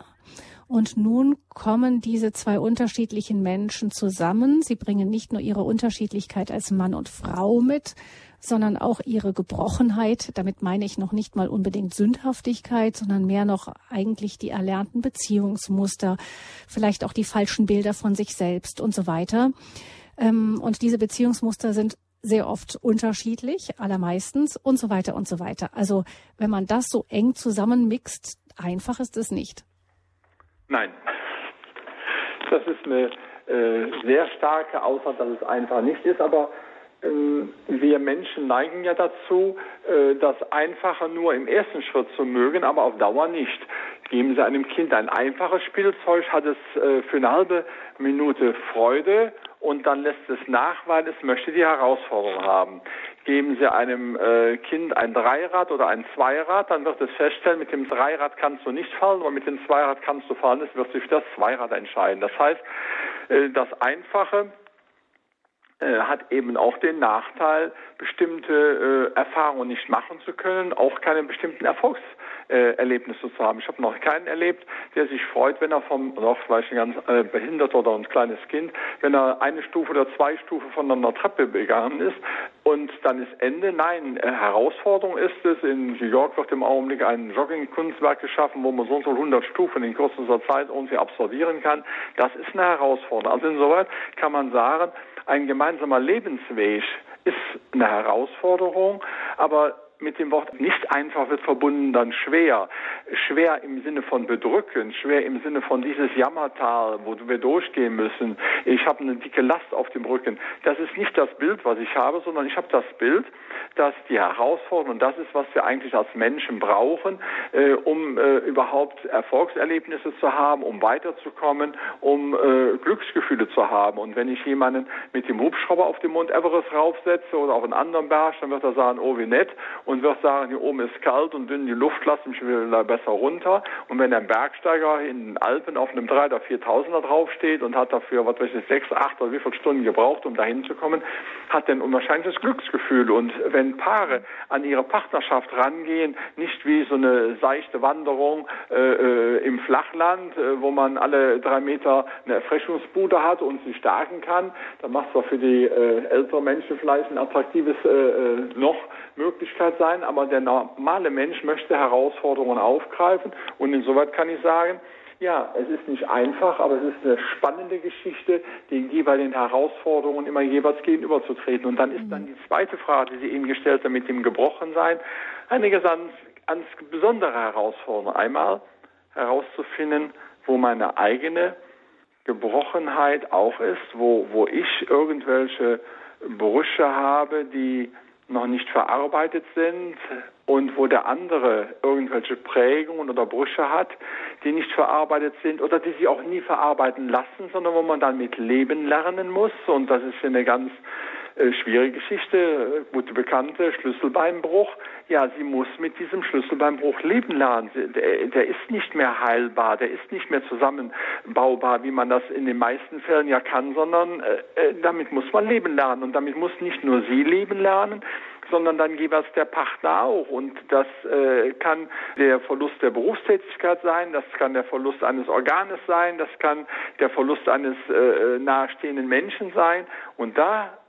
A: Und nun kommen diese zwei unterschiedlichen Menschen zusammen. Sie bringen nicht nur ihre Unterschiedlichkeit als Mann und Frau mit, sondern auch ihre Gebrochenheit. Damit meine ich noch nicht mal unbedingt Sündhaftigkeit, sondern mehr noch eigentlich die erlernten Beziehungsmuster, vielleicht auch die falschen Bilder von sich selbst und so weiter. Ähm, und diese Beziehungsmuster sind sehr oft unterschiedlich, allermeistens und so weiter und so weiter. Also wenn man das so eng zusammenmixt, einfach ist es nicht.
B: Nein. Das ist eine äh, sehr starke Aussage, dass es einfach nicht ist, aber wir Menschen neigen ja dazu, äh, das Einfache nur im ersten Schritt zu mögen, aber auf Dauer nicht. Geben Sie einem Kind ein einfaches Spielzeug, hat es äh, für eine halbe Minute Freude und dann lässt es nach, weil es möchte die Herausforderung haben. Geben Sie einem äh, Kind ein Dreirad oder ein Zweirad, dann wird es feststellen, mit dem Dreirad kannst du nicht fallen, aber mit dem Zweirad kannst du fallen, es wird sich für das Zweirad entscheiden. Das heißt, das Einfache hat eben auch den Nachteil, bestimmte äh, Erfahrungen nicht machen zu können, auch keine bestimmten Erfolgs äh, zu haben. Ich habe noch keinen erlebt, der sich freut, wenn er vom, noch vielleicht ein ganz äh, behindert oder ein kleines Kind, wenn er eine Stufe oder zwei Stufen von einer Treppe begangen ist und dann ist Ende. Nein, äh, Herausforderung ist es. In New York wird im Augenblick ein Jogging-Kunstwerk geschaffen, wo man so und so 100 Stufen in kürzester Zeit irgendwie absolvieren kann. Das ist eine Herausforderung. Also insoweit kann man sagen, ein gemeinsamer Lebensweg ist eine Herausforderung, aber mit dem Wort nicht einfach wird verbunden dann schwer. Schwer im Sinne von bedrücken, schwer im Sinne von dieses Jammertal, wo wir durchgehen müssen. Ich habe eine dicke Last auf dem Rücken. Das ist nicht das Bild, was ich habe, sondern ich habe das Bild, dass die Herausforderung, das ist, was wir eigentlich als Menschen brauchen, äh, um äh, überhaupt Erfolgserlebnisse zu haben, um weiterzukommen, um äh, Glücksgefühle zu haben. Und wenn ich jemanden mit dem Hubschrauber auf den Mount Everest raufsetze oder auf einen anderen Berg, dann wird er sagen, oh wie nett wird sagen, hier oben ist kalt und dünn die Luft, lass mich da besser runter. Und wenn ein Bergsteiger in den Alpen auf einem 3 oder 4000er draufsteht und hat dafür, was weiß ich, sechs, acht oder wie viele Stunden gebraucht, um dahin zu kommen, hat ein unwahrscheinliches Glücksgefühl. Und wenn Paare an ihre Partnerschaft rangehen, nicht wie so eine seichte Wanderung äh, äh im Flachland, äh, wo man alle drei Meter eine Erfrischungsbude hat und sich stärken kann, dann macht es doch für die äh, älteren Menschen vielleicht ein attraktives äh, äh noch Möglichkeit sein, aber der normale Mensch möchte Herausforderungen aufgreifen und insoweit kann ich sagen, ja, es ist nicht einfach, aber es ist eine spannende Geschichte, den jeweiligen Herausforderungen immer jeweils gegenüberzutreten. Und dann ist dann die zweite Frage, die Sie eben gestellt haben, mit dem Gebrochensein, eine ganz, ganz besondere Herausforderung. Einmal herauszufinden, wo meine eigene Gebrochenheit auch ist, wo, wo ich irgendwelche Brüche habe, die noch nicht verarbeitet sind und wo der andere irgendwelche Prägungen oder Brüche hat, die nicht verarbeitet sind oder die sie auch nie verarbeiten lassen, sondern wo man dann mit leben lernen muss. Und das ist eine ganz äh, schwierige Geschichte, gute bekannte Schlüsselbeinbruch. Ja, sie muss mit diesem Schlüsselbeinbruch leben lernen. Der, der, ist nicht mehr heilbar, der ist nicht mehr zusammenbaubar, wie man das in den meisten Fällen ja kann, sondern äh, äh damit muss man leben lernen. Und damit muss nicht nur sie leben lernen, sondern dann jeweils der Partner auch. Und das äh, kann der Verlust der Berufstätigkeit sein, das kann der Verlust eines Organes sein, das kann der Verlust eines äh, nahestehenden Menschen sein. Und da äh,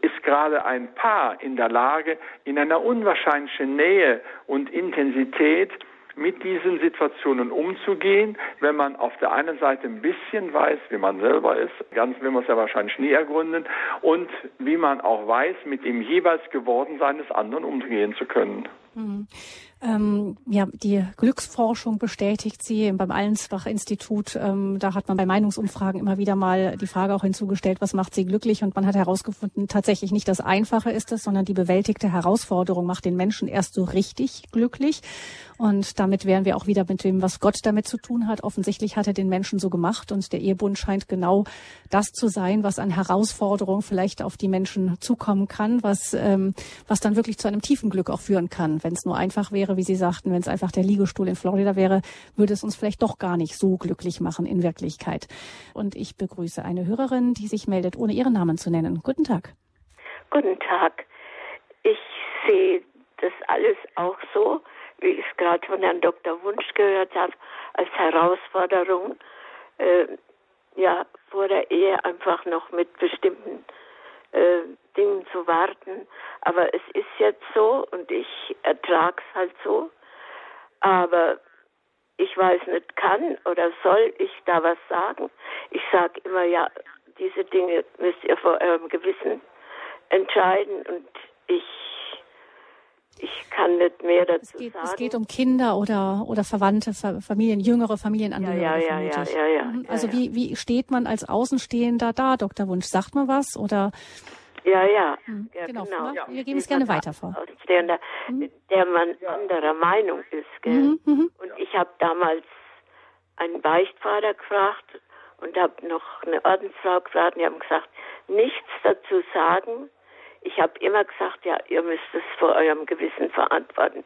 B: ist gerade ein Paar in der Lage, in einer unwahrscheinlichen Nähe und Intensität mit diesen Situationen umzugehen, wenn man auf der einen Seite ein bisschen weiß, wie man selber ist, ganz will man es ja wahrscheinlich nie ergründen, und wie man auch weiß, mit dem jeweils geworden seines anderen umgehen zu können.
A: Mhm. Ähm, ja, die Glücksforschung bestätigt sie beim Allensbach-Institut. Ähm, da hat man bei Meinungsumfragen immer wieder mal die Frage auch hinzugestellt, was macht sie glücklich? Und man hat herausgefunden, tatsächlich nicht das Einfache ist es, sondern die bewältigte Herausforderung macht den Menschen erst so richtig glücklich. Und damit wären wir auch wieder mit dem, was Gott damit zu tun hat. Offensichtlich hat er den Menschen so gemacht und der Ehebund scheint genau das zu sein, was an Herausforderungen vielleicht auf die Menschen zukommen kann, was, ähm, was dann wirklich zu einem tiefen Glück auch führen kann. Wenn es nur einfach wäre, wie Sie sagten, wenn es einfach der Liegestuhl in Florida wäre, würde es uns vielleicht doch gar nicht so glücklich machen in Wirklichkeit. Und ich begrüße eine Hörerin, die sich meldet, ohne ihren Namen zu nennen. Guten Tag.
C: Guten Tag. Ich sehe das alles auch so, wie ich es gerade von Herrn Dr. Wunsch gehört habe, als Herausforderung, äh, ja, vor der Ehe einfach noch mit bestimmten äh, Dingen zu warten. Aber es ist jetzt so und ich ertrage es halt so. Aber ich weiß nicht, kann oder soll ich da was sagen? Ich sage immer, ja, diese Dinge müsst ihr vor eurem Gewissen entscheiden und ich ich kann nicht mehr dazu
A: es geht,
C: sagen.
A: Es geht um Kinder oder, oder Verwandte, Familien, jüngere Familienangehörige.
C: Ja, ja, ja, ja, ja,
A: mhm. Also wie, wie steht man als Außenstehender da, Dr. Wunsch? Sagt man was oder?
C: Ja, ja.
A: Mhm. genau.
C: genau.
A: Wir geben es gerne weiter vor.
C: Außenstehender, mhm. der man anderer Meinung ist. Gell? Und ich habe damals einen Beichtvater gefragt und habe noch eine Ordensfrau gefragt und die haben gesagt, nichts dazu sagen, ich habe immer gesagt, ja, ihr müsst es vor eurem Gewissen verantworten.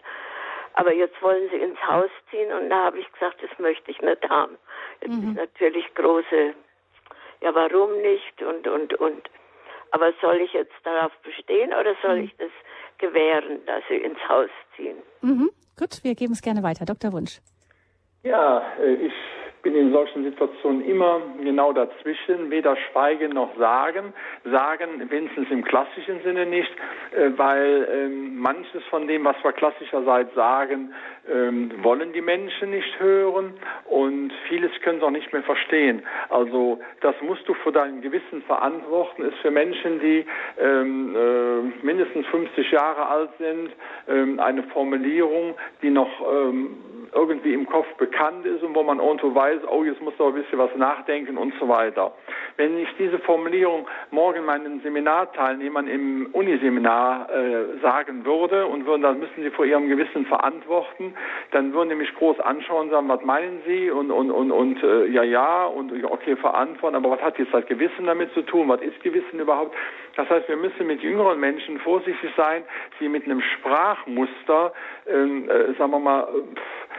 C: Aber jetzt wollen sie ins Haus ziehen und da habe ich gesagt, das möchte ich nicht haben. Jetzt mhm. ist natürlich große, ja, warum nicht und, und, und. Aber soll ich jetzt darauf bestehen oder soll mhm. ich das gewähren, dass sie ins Haus ziehen?
A: Mhm. Gut, wir geben es gerne weiter. Dr. Wunsch.
B: Ja, äh, ich bin in solchen Situationen immer genau dazwischen, weder schweigen noch sagen. Sagen wenigstens im klassischen Sinne nicht, äh, weil ähm, manches von dem, was wir klassischerseits sagen, ähm, wollen die Menschen nicht hören und vieles können sie auch nicht mehr verstehen. Also das musst du für dein Gewissen verantworten, ist für Menschen, die ähm, äh, mindestens 50 Jahre alt sind, eine Formulierung, die noch irgendwie im Kopf bekannt ist und wo man irgendwo weiß, oh, jetzt muss doch ein bisschen was nachdenken und so weiter. Wenn ich diese Formulierung morgen meinen Seminarteilnehmern im Uniseminar äh, sagen würde und würden, das müssen sie vor ihrem Gewissen verantworten, dann würden die mich groß anschauen und sagen, was meinen Sie und, und, und, und äh, ja, ja und okay, verantworten, aber was hat jetzt das Gewissen damit zu tun? Was ist Gewissen überhaupt? Das heißt, wir müssen mit jüngeren Menschen vorsichtig sein, sie mit einem Sprachmuster, ähm, äh, sagen wir mal, pff, äh,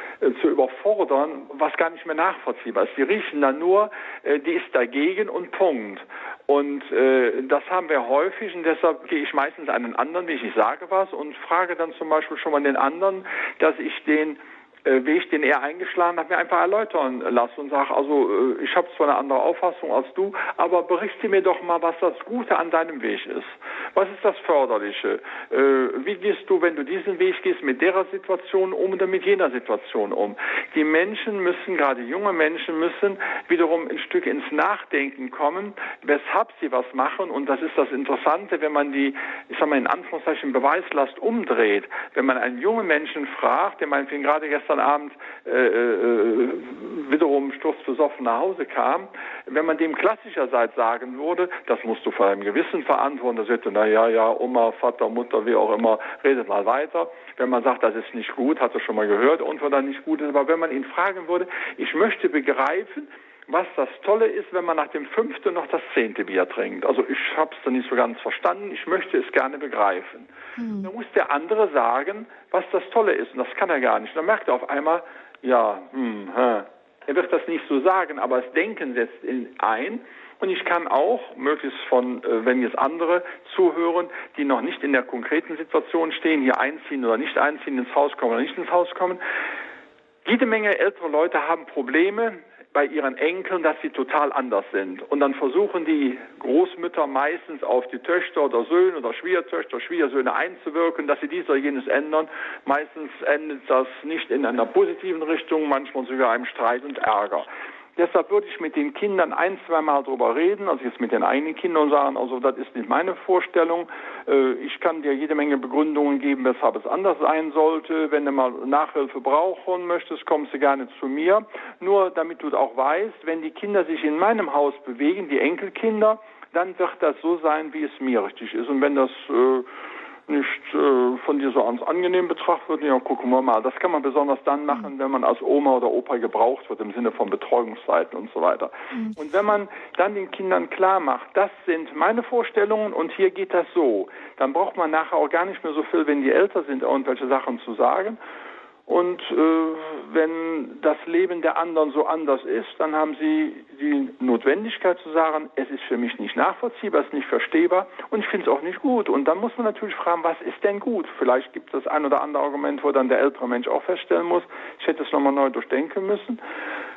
B: zu überfordern, was gar nicht mehr nachvollziehbar ist. Die riechen dann nur, äh, die ist dagegen und Punkt. Und äh, das haben wir häufig und deshalb gehe ich meistens einen anderen, wie ich sage was und frage dann zum Beispiel schon mal den anderen, dass ich den äh, Weg, den er eingeschlagen hat, mir einfach erläutern lassen und sage, also äh, ich habe zwar eine andere Auffassung als du, aber berichte mir doch mal, was das Gute an deinem Weg ist. Was ist das Förderliche? Äh, wie gehst du, wenn du diesen Weg gehst, mit der Situation um oder mit jener Situation um? Die Menschen müssen, gerade junge Menschen müssen wiederum ein Stück ins Nachdenken kommen, weshalb sie was machen und das ist das Interessante, wenn man die, ich sag mal in Anführungszeichen Beweislast umdreht, wenn man einen jungen Menschen fragt, der meinetwegen gerade gestern Abend äh, äh, wiederum sturzbesoffen nach Hause kam, wenn man dem klassischerseits sagen würde, das musst du vor einem Gewissen verantworten, das hätte, na ja, ja, Oma, Vater, Mutter, wie auch immer, redet mal weiter. Wenn man sagt, das ist nicht gut, hat er schon mal gehört und wenn dann nicht gut ist, aber wenn man ihn fragen würde, ich möchte begreifen, was das Tolle ist, wenn man nach dem fünften noch das zehnte Bier trinkt. Also ich habe es da nicht so ganz verstanden, ich möchte es gerne begreifen. Hm. Dann muss der andere sagen, was das Tolle ist und das kann er gar nicht. Dann merkt er auf einmal, ja, hm, hä. er wird das nicht so sagen, aber das Denken setzt ihn ein. Und ich kann auch, möglichst von, äh, wenn jetzt andere zuhören, die noch nicht in der konkreten Situation stehen, hier einziehen oder nicht einziehen, ins Haus kommen oder nicht ins Haus kommen, jede Menge ältere Leute haben Probleme, bei ihren Enkeln, dass sie total anders sind. Und dann versuchen die Großmütter meistens auf die Töchter oder Söhne oder Schwiegertöchter, Schwiegersöhne einzuwirken, dass sie dies oder jenes ändern. Meistens endet das nicht in einer positiven Richtung, manchmal sogar einem Streit und Ärger. Deshalb würde ich mit den Kindern ein, zweimal drüber reden, also jetzt mit den eigenen Kindern sagen, also das ist nicht meine Vorstellung. Äh, ich kann dir jede Menge Begründungen geben, weshalb es anders sein sollte. Wenn du mal Nachhilfe brauchen möchtest, kommst du gerne zu mir. Nur damit du auch weißt, wenn die Kinder sich in meinem Haus bewegen, die Enkelkinder, dann wird das so sein, wie es mir richtig ist. Und wenn das äh, nicht äh, von dir so ans angenehm betrachtet wird, ja, gucken wir mal. Das kann man besonders dann machen, wenn man als Oma oder Opa gebraucht wird, im Sinne von Betreuungszeiten und so weiter. Mhm. Und wenn man dann den Kindern klar macht, das sind meine Vorstellungen und hier geht das so, dann braucht man nachher auch gar nicht mehr so viel, wenn die älter sind, irgendwelche Sachen zu sagen. Und äh, wenn das Leben der anderen so anders ist, dann haben sie die Notwendigkeit zu sagen, es ist für mich nicht nachvollziehbar, es ist nicht verstehbar und ich finde es auch nicht gut. Und dann muss man natürlich fragen, was ist denn gut? Vielleicht gibt es ein oder andere Argument, wo dann der ältere Mensch auch feststellen muss, ich hätte es nochmal neu durchdenken müssen.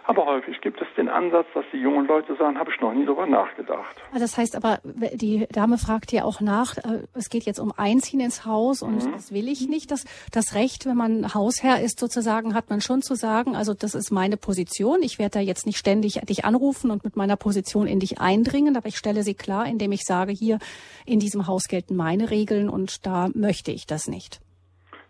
B: Aber häufig gibt es den Ansatz, dass die jungen Leute sagen, habe ich noch nie darüber nachgedacht.
A: Ah, das heißt aber, die Dame fragt ja auch nach, äh, es geht jetzt um Einziehen ins Haus und mhm. das will ich nicht. Das, das Recht, wenn man Hausherr ist sozusagen, hat man schon zu sagen, also das ist meine Position. Ich werde da jetzt nicht ständig dich anrufen und mit meiner Position in dich eindringen, aber ich stelle sie klar, indem ich sage, hier in diesem Haus gelten meine Regeln und da möchte ich das nicht.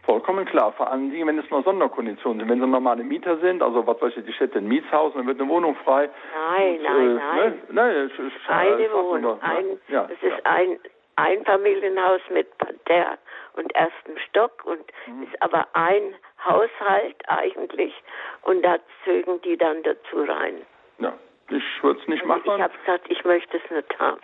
B: Vollkommen klar, vor allen Dingen, wenn es nur Sonderkonditionen sind. Wenn sie normale Mieter sind, also was weiß ich, die Städte ein Mietshaus und dann wird eine Wohnung frei.
C: Nein, und, nein, äh, nein. Ne, nein es ist, eine Wohnung. Nur, ein, ne? ja, es ja. ist ein Einfamilienhaus mit Parterre und ersten Stock und mhm. ist aber ein Haushalt eigentlich und da zögen die dann dazu rein.
B: Ja, ich würde es nicht
C: also
B: machen.
C: Ich habe gesagt, ich möchte es nicht haben.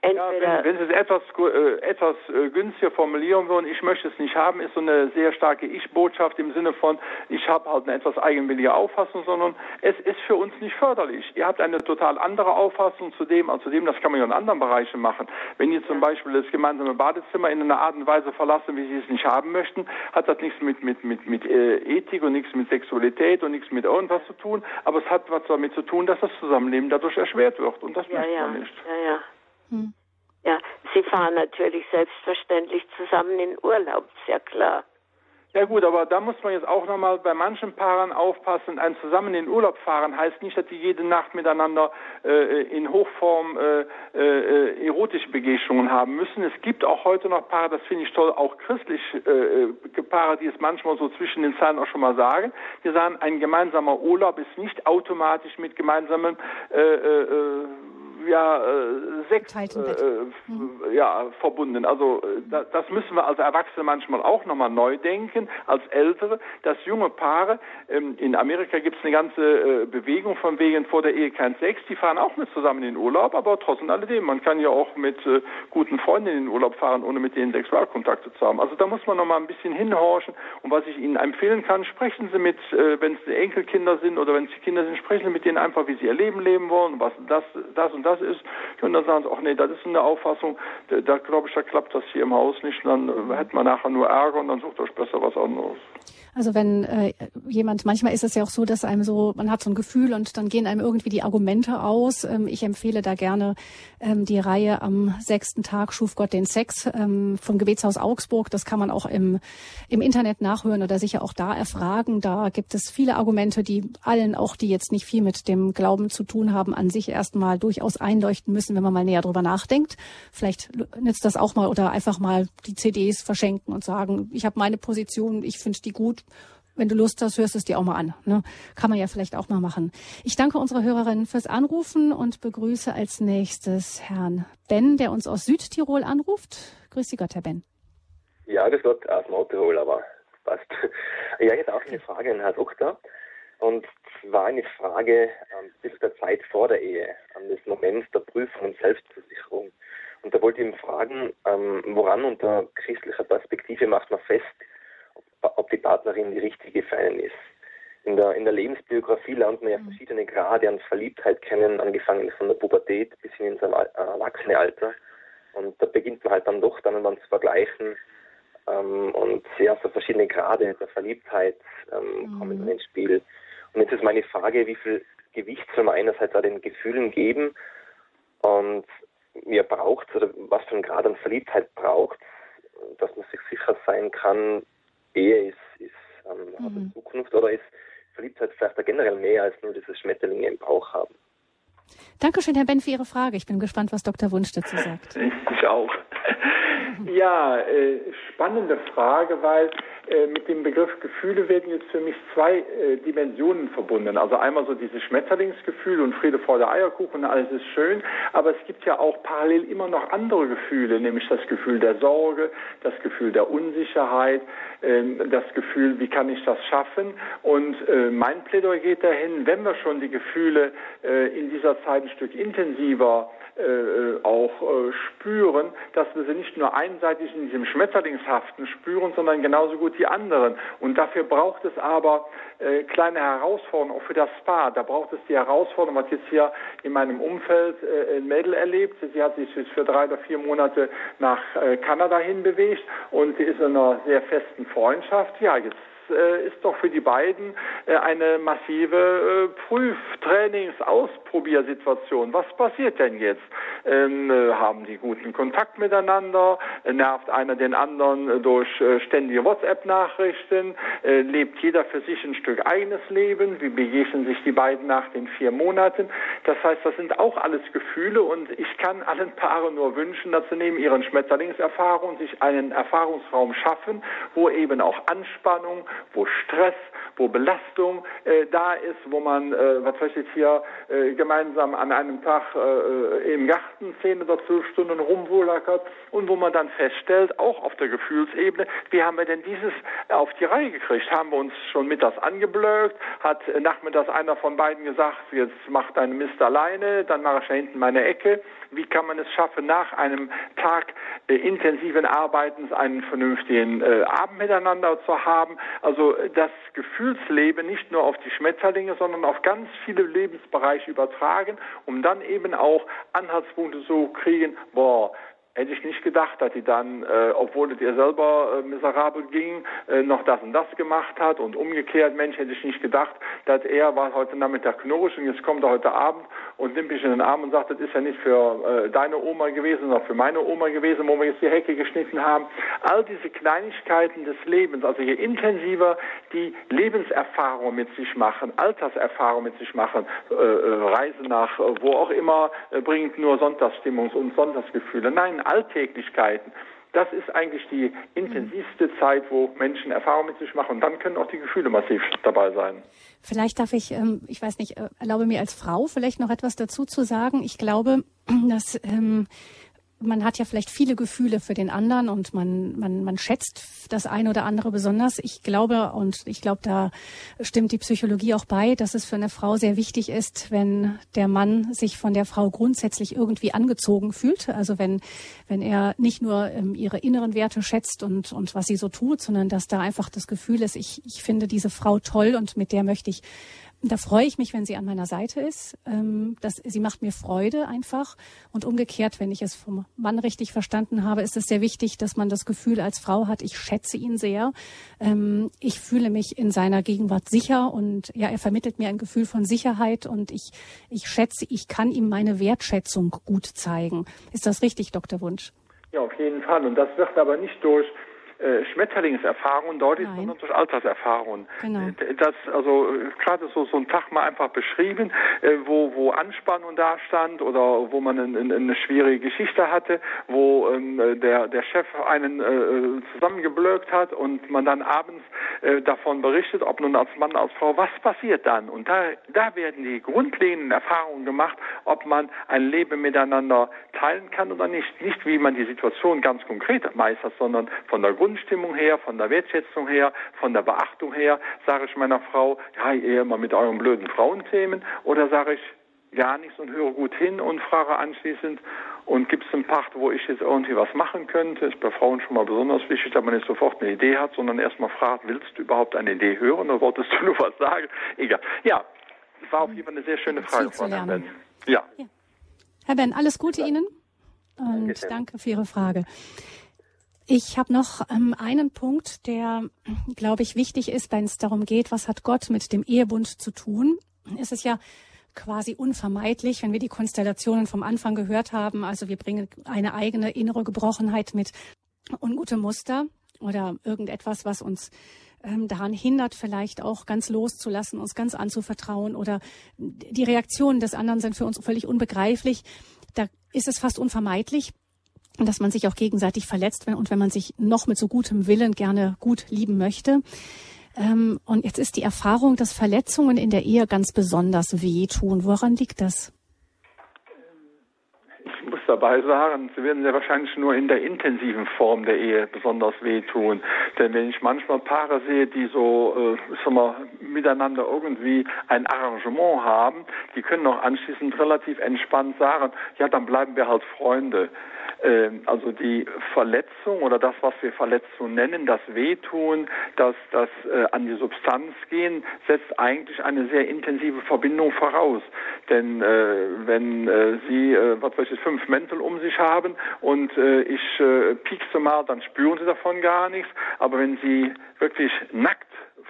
B: Entweder ja, wenn, wenn Sie es etwas, äh, etwas äh, günstiger formulieren würden, ich möchte es nicht haben, ist so eine sehr starke Ich-Botschaft im Sinne von, ich habe halt eine etwas eigenwillige Auffassung, sondern es ist für uns nicht förderlich. Ihr habt eine total andere Auffassung zu dem, als zu dem, das kann man ja in anderen Bereichen machen. Wenn ihr zum Beispiel das gemeinsame Badezimmer in einer Art und Weise verlassen, wie Sie es nicht haben möchten, hat das nichts mit, mit, mit, mit äh, Ethik und nichts mit Sexualität und nichts mit irgendwas zu tun, aber es hat was damit zu tun, dass das Zusammenleben dadurch erschwert wird und das ja, möchte man nicht.
C: Ja, ja. Hm. Ja, Sie fahren natürlich selbstverständlich zusammen in Urlaub, ist ja klar.
B: Ja gut, aber da muss man jetzt auch nochmal bei manchen Paaren aufpassen. Ein zusammen in Urlaub fahren heißt nicht, dass die jede Nacht miteinander äh, in Hochform äh, äh, erotische Begegnungen haben müssen. Es gibt auch heute noch Paare, das finde ich toll, auch christliche äh, Paare, die es manchmal so zwischen den Zeilen auch schon mal sagen. Die sagen, ein gemeinsamer Urlaub ist nicht automatisch mit gemeinsamen äh, äh, ja äh, Sex äh, mhm. ja, verbunden. Also äh, da, das müssen wir als Erwachsene manchmal auch nochmal neu denken, als Ältere, dass junge Paare, ähm, in Amerika gibt es eine ganze äh, Bewegung von wegen vor der Ehe kein Sex, die fahren auch mit zusammen in den Urlaub, aber trotzdem alledem, man kann ja auch mit äh, guten Freunden in den Urlaub fahren, ohne mit denen Sexualkontakte zu haben. Also da muss man nochmal ein bisschen hinhorchen und was ich Ihnen empfehlen kann, sprechen Sie mit, äh, wenn es Enkelkinder sind oder wenn es Kinder sind, sprechen Sie mit denen einfach, wie sie ihr Leben leben wollen, was das, das und das ist. Und dann sagen sie, ach nee, das ist eine Auffassung, da, da glaube ich, da klappt das hier im Haus nicht. Dann hätten wir nachher nur Ärger und dann sucht euch besser was anderes.
A: Also wenn äh, jemand, manchmal ist es ja auch so, dass einem so, man hat so ein Gefühl und dann gehen einem irgendwie die Argumente aus. Ähm, ich empfehle da gerne ähm, die Reihe am sechsten Tag schuf Gott den Sex ähm, vom Gebetshaus Augsburg. Das kann man auch im, im Internet nachhören oder sicher auch da erfragen. Da gibt es viele Argumente, die allen, auch die jetzt nicht viel mit dem Glauben zu tun haben, an sich erstmal durchaus einleuchten müssen, wenn man mal näher drüber nachdenkt. Vielleicht nützt das auch mal oder einfach mal die CDs verschenken und sagen, ich habe meine Position, ich finde die gut wenn du Lust hast, hörst es dir auch mal an. Ne? Kann man ja vielleicht auch mal machen. Ich danke unserer Hörerin fürs Anrufen und begrüße als nächstes Herrn Ben, der uns aus Südtirol anruft. Grüß dich Gott, Herr Ben.
D: Ja, das Gott aus Nordtirol, aber passt. Ja, jetzt auch eine Frage an Herrn Doktor. Und zwar eine Frage ähm, bis der Zeit vor der Ehe, an das Moment der Prüfung und Selbstversicherung. Und da wollte ich ihn fragen, ähm, woran unter christlicher Perspektive macht man fest, Partnerin die richtige für einen ist. In der, in der Lebensbiografie lernt man ja mhm. verschiedene Grade an Verliebtheit kennen, angefangen von der Pubertät bis hin ins Erwachsenealter. Und da beginnt man halt dann doch dann man zu vergleichen. Ähm, und ja, so verschiedene Grade der Verliebtheit ähm, mhm. kommen dann ins Spiel. Und jetzt ist meine Frage, wie viel Gewicht soll man einerseits auch den Gefühlen geben und mir braucht oder was für einen Grad an Verliebtheit braucht, dass man sich sicher sein kann, Ehe ist, ist ähm, mhm. Zukunft oder ist Verliebtheit vielleicht generell mehr als nur dieses Schmetterlinge im Bauch haben.
A: Dankeschön, Herr Ben, für Ihre Frage. Ich bin gespannt, was Dr. Wunsch dazu sagt.
B: Ich auch. Ja, äh, spannende Frage, weil äh, mit dem Begriff Gefühle werden jetzt für mich zwei äh, Dimensionen verbunden. Also einmal so dieses Schmetterlingsgefühl und Friede vor der Eierkuchen, alles ist schön, aber es gibt ja auch parallel immer noch andere Gefühle, nämlich das Gefühl der Sorge, das Gefühl der Unsicherheit, äh, das Gefühl, wie kann ich das schaffen? Und äh, mein Plädoyer geht dahin, wenn wir schon die Gefühle äh, in dieser Zeit ein Stück intensiver äh, auch äh, spüren, dass wir sie nicht nur einseitig in diesem Schmetterlingshaften spüren, sondern genauso gut die anderen. Und dafür braucht es aber äh, kleine Herausforderungen, auch für das Spa. Da braucht es die Herausforderung, was jetzt hier in meinem Umfeld äh, ein Mädel erlebt. Sie hat sich für drei oder vier Monate nach äh, Kanada hinbewegt und sie ist in einer sehr festen Freundschaft. Ja, jetzt äh, ist doch für die beiden äh, eine massive äh, Prüftrainings-Ausprobiersituation. Was passiert denn jetzt? Ähm, äh, haben die guten Kontakt miteinander? Äh, nervt einer den anderen äh, durch ständige WhatsApp-Nachrichten? lebt jeder für sich ein Stück eigenes Leben? Wie begegnen sich die beiden nach den vier Monaten? Das heißt, das sind auch alles Gefühle und ich kann allen Paaren nur wünschen, dass sie neben ihren Schmetterlingserfahrungen sich einen Erfahrungsraum schaffen, wo eben auch Anspannung, wo Stress, wo Belastung äh, da ist, wo man, äh, was weiß ich hier, äh, gemeinsam an einem Tag äh, im Garten zehn oder zwölf Stunden rumwohlackert und wo man dann feststellt, auch auf der Gefühlsebene, wie haben wir denn dieses auf die Reihe gekriegt? Haben wir uns schon mittags angeblökt? Hat nachmittags einer von beiden gesagt, jetzt mach deine Mist alleine, dann mache ich da hinten meine Ecke. Wie kann man es schaffen, nach einem Tag äh, intensiven Arbeitens einen vernünftigen äh, Abend miteinander zu haben? Also das Gefühlsleben nicht nur auf die Schmetterlinge, sondern auf ganz viele Lebensbereiche übertragen, um dann eben auch Anhaltspunkte zu kriegen, boah, hätte ich nicht gedacht, dass die dann, äh, obwohl es ihr selber äh, miserabel ging, äh, noch das und das gemacht hat und umgekehrt, Mensch, hätte ich nicht gedacht, dass er war heute Nachmittag knurrig und jetzt kommt er heute Abend und nimmt mich in den Arm und sagt, das ist ja nicht für äh, deine Oma gewesen, sondern für meine Oma gewesen, wo wir jetzt die Hecke geschnitten haben. All diese Kleinigkeiten des Lebens, also je intensiver die Lebenserfahrung mit sich machen, Alterserfahrung mit sich machen, äh, äh Reise nach äh, wo auch immer, äh, bringt nur Sonntagsstimmung und Sonntagsgefühle. Nein, Alltäglichkeiten. Das ist eigentlich die intensivste Zeit, wo Menschen Erfahrung mit sich machen. Und dann können auch die Gefühle massiv dabei sein.
A: Vielleicht darf ich, ähm, ich weiß nicht, äh, erlaube mir als Frau vielleicht noch etwas dazu zu sagen. Ich glaube, dass ähm, man hat ja vielleicht viele Gefühle für den anderen und man, man, man schätzt das eine oder andere besonders. Ich glaube, und ich glaube, da stimmt die Psychologie auch bei, dass es für eine Frau sehr wichtig ist, wenn der Mann sich von der Frau grundsätzlich irgendwie angezogen fühlt. Also wenn, wenn er nicht nur ähm, ihre inneren Werte schätzt und, und was sie so tut, sondern dass da einfach das Gefühl ist, ich, ich finde diese Frau toll und mit der möchte ich da freue ich mich, wenn sie an meiner Seite ist. Ähm, das, sie macht mir Freude einfach. Und umgekehrt, wenn ich es vom Mann richtig verstanden habe, ist es sehr wichtig, dass man das Gefühl als Frau hat, ich schätze ihn sehr. Ähm, ich fühle mich in seiner Gegenwart sicher und ja, er vermittelt mir ein Gefühl von Sicherheit und ich, ich schätze, ich kann ihm meine Wertschätzung gut zeigen. Ist das richtig, Dr. Wunsch?
B: Ja, auf jeden Fall. Und das wird aber nicht durch äh, Schmetterlingserfahrungen ist, sondern durch Alterserfahrungen. Genau. Äh, das, also äh, gerade so, so ein Tag mal einfach beschrieben, äh, wo, wo Anspannung da stand oder wo man eine, eine schwierige Geschichte hatte, wo ähm, der, der Chef einen äh, zusammengeblökt hat und man dann abends äh, davon berichtet, ob nun als Mann, als Frau, was passiert dann? Und da, da werden die grundlegenden Erfahrungen gemacht, ob man ein Leben miteinander teilen kann oder nicht. Nicht, wie man die Situation ganz konkret meistert, sondern von der Grund Grundstimmung her, von der Wertschätzung her, von der Beachtung her, sage ich meiner Frau, ja, eher mal mit euren blöden Frauenthemen, oder sage ich gar nichts und höre gut hin und frage anschließend, und gibt es einen Pacht, wo ich jetzt irgendwie was machen könnte? Ist bei Frauen schon mal besonders wichtig, dass man nicht sofort eine Idee hat, sondern erstmal fragt, willst du überhaupt eine Idee hören oder wolltest du nur was sagen? Egal. Ja, war auf jeden Fall eine sehr schöne Frage von Herrn Ben.
A: Ja. ja. Herr Ben, alles Gute Ihnen und danke für Ihre Frage. Ich habe noch ähm, einen Punkt, der, glaube ich, wichtig ist, wenn es darum geht, was hat Gott mit dem Ehebund zu tun. Es ist ja quasi unvermeidlich, wenn wir die Konstellationen vom Anfang gehört haben. Also wir bringen eine eigene innere Gebrochenheit mit, ungute Muster oder irgendetwas, was uns ähm, daran hindert, vielleicht auch ganz loszulassen, uns ganz anzuvertrauen oder die Reaktionen des anderen sind für uns völlig unbegreiflich. Da ist es fast unvermeidlich, dass man sich auch gegenseitig verletzt und wenn man sich noch mit so gutem Willen gerne gut lieben möchte. Ähm, und jetzt ist die Erfahrung, dass Verletzungen in der Ehe ganz besonders wehtun. Woran liegt das?
B: Ich muss dabei sagen, sie werden sehr wahrscheinlich nur in der intensiven Form der Ehe besonders wehtun. Denn wenn ich manchmal Paare sehe, die so, äh, sag mal, miteinander irgendwie ein Arrangement haben, die können auch anschließend relativ entspannt sagen, ja, dann bleiben wir halt Freunde. Ähm, also die Verletzung oder das, was wir Verletzung nennen, das Wehtun, das, das äh, an die Substanz gehen, setzt eigentlich eine sehr intensive Verbindung voraus. Denn äh, wenn äh, Sie, äh, was weiß ich, fünf Mäntel um sich haben und äh, ich äh, piekse mal, dann spüren Sie davon gar nichts. Aber wenn Sie wirklich nackt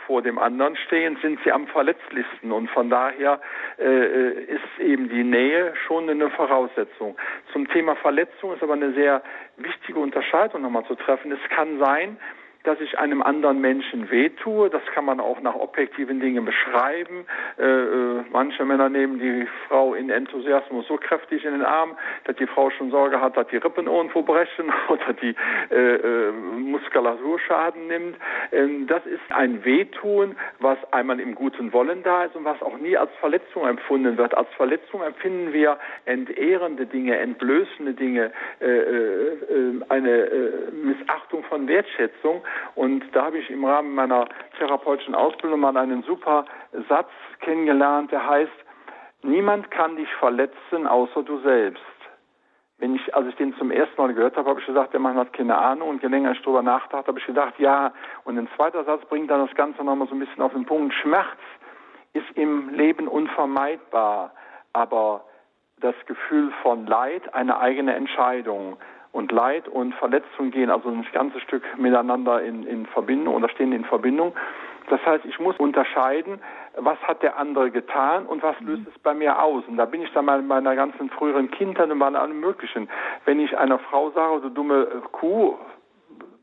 B: vor dem anderen stehen, sind sie am verletzlichsten. Und von daher äh, ist eben die Nähe schon eine Voraussetzung. Zum Thema Verletzung ist aber eine sehr wichtige Unterscheidung nochmal zu treffen. Es kann sein, dass ich einem anderen Menschen wehtue. Das kann man auch nach objektiven Dingen beschreiben. Äh, äh, manche Männer nehmen die Frau in Enthusiasmus so kräftig in den Arm, dass die Frau schon Sorge hat, dass die Rippen irgendwo brechen oder die äh, äh, Muskulatur Schaden nimmt. Ähm, das ist ein Wehtun, was einmal im guten Wollen da ist und was auch nie als Verletzung empfunden wird. Als Verletzung empfinden wir entehrende Dinge, entblößende Dinge, äh, äh, eine Missachtung von Wertschätzung. Und da habe ich im Rahmen meiner therapeutischen Ausbildung mal einen super Satz kennengelernt, der heißt, niemand kann dich verletzen außer du selbst. Wenn ich, als ich den zum ersten Mal gehört habe, habe ich gesagt, der Mann hat keine Ahnung. Und je länger ich darüber nachdachte, habe ich gedacht, ja. Und ein zweiter Satz bringt dann das Ganze nochmal so ein bisschen auf den Punkt. Schmerz ist im Leben unvermeidbar, aber das Gefühl von Leid eine eigene Entscheidung und Leid und Verletzung gehen also ein ganzes Stück miteinander in, in Verbindung oder stehen in Verbindung. Das heißt, ich muss unterscheiden, was hat der andere getan und was löst es bei mir aus. Und da bin ich dann mal in meiner ganzen früheren Kindheit und bei allem Möglichen. Wenn ich einer Frau sage, du dumme Kuh,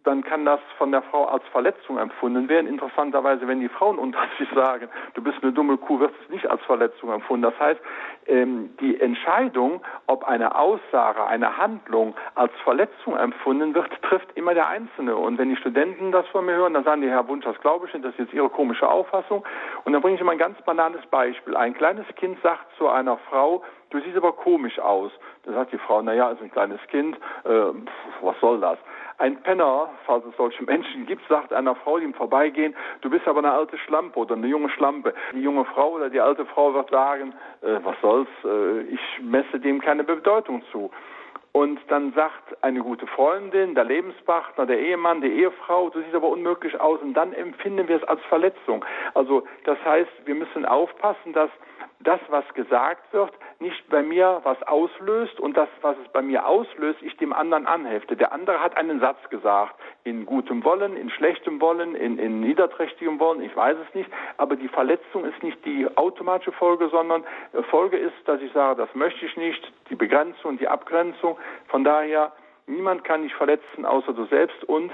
B: dann kann das von der Frau als Verletzung empfunden werden. Interessanterweise, wenn die Frauen unter sich sagen, du bist eine dumme Kuh, wird es nicht als Verletzung empfunden. Das heißt, ähm, die Entscheidung, ob eine Aussage, eine Handlung als Verletzung empfunden wird, trifft immer der Einzelne. Und wenn die Studenten das von mir hören, dann sagen die, Herr Wunsch, das glaube ich nicht, das ist jetzt Ihre komische Auffassung. Und dann bringe ich immer ein ganz banales Beispiel. Ein kleines Kind sagt zu einer Frau, du siehst aber komisch aus. Da sagt die Frau, naja, ist ein kleines Kind, äh, was soll das? Ein Penner, falls es solche Menschen gibt, sagt einer Frau, die ihm vorbeigehen, du bist aber eine alte Schlampe oder eine junge Schlampe. Die junge Frau oder die alte Frau wird sagen, äh, was soll's, äh, ich messe dem keine Bedeutung zu. Und dann sagt eine gute Freundin, der Lebenspartner, der Ehemann, die Ehefrau, du siehst aber unmöglich aus und dann empfinden wir es als Verletzung. Also das heißt, wir müssen aufpassen, dass das, was gesagt wird, nicht bei mir was auslöst und das, was es bei mir auslöst, ich dem anderen anhefte. Der andere hat einen Satz gesagt, in gutem Wollen, in schlechtem Wollen, in, in niederträchtigem Wollen, ich weiß es nicht, aber die Verletzung ist nicht die automatische Folge, sondern äh, Folge ist, dass ich sage, das möchte ich nicht, die Begrenzung, die Abgrenzung. Von daher, niemand kann dich verletzen, außer du selbst und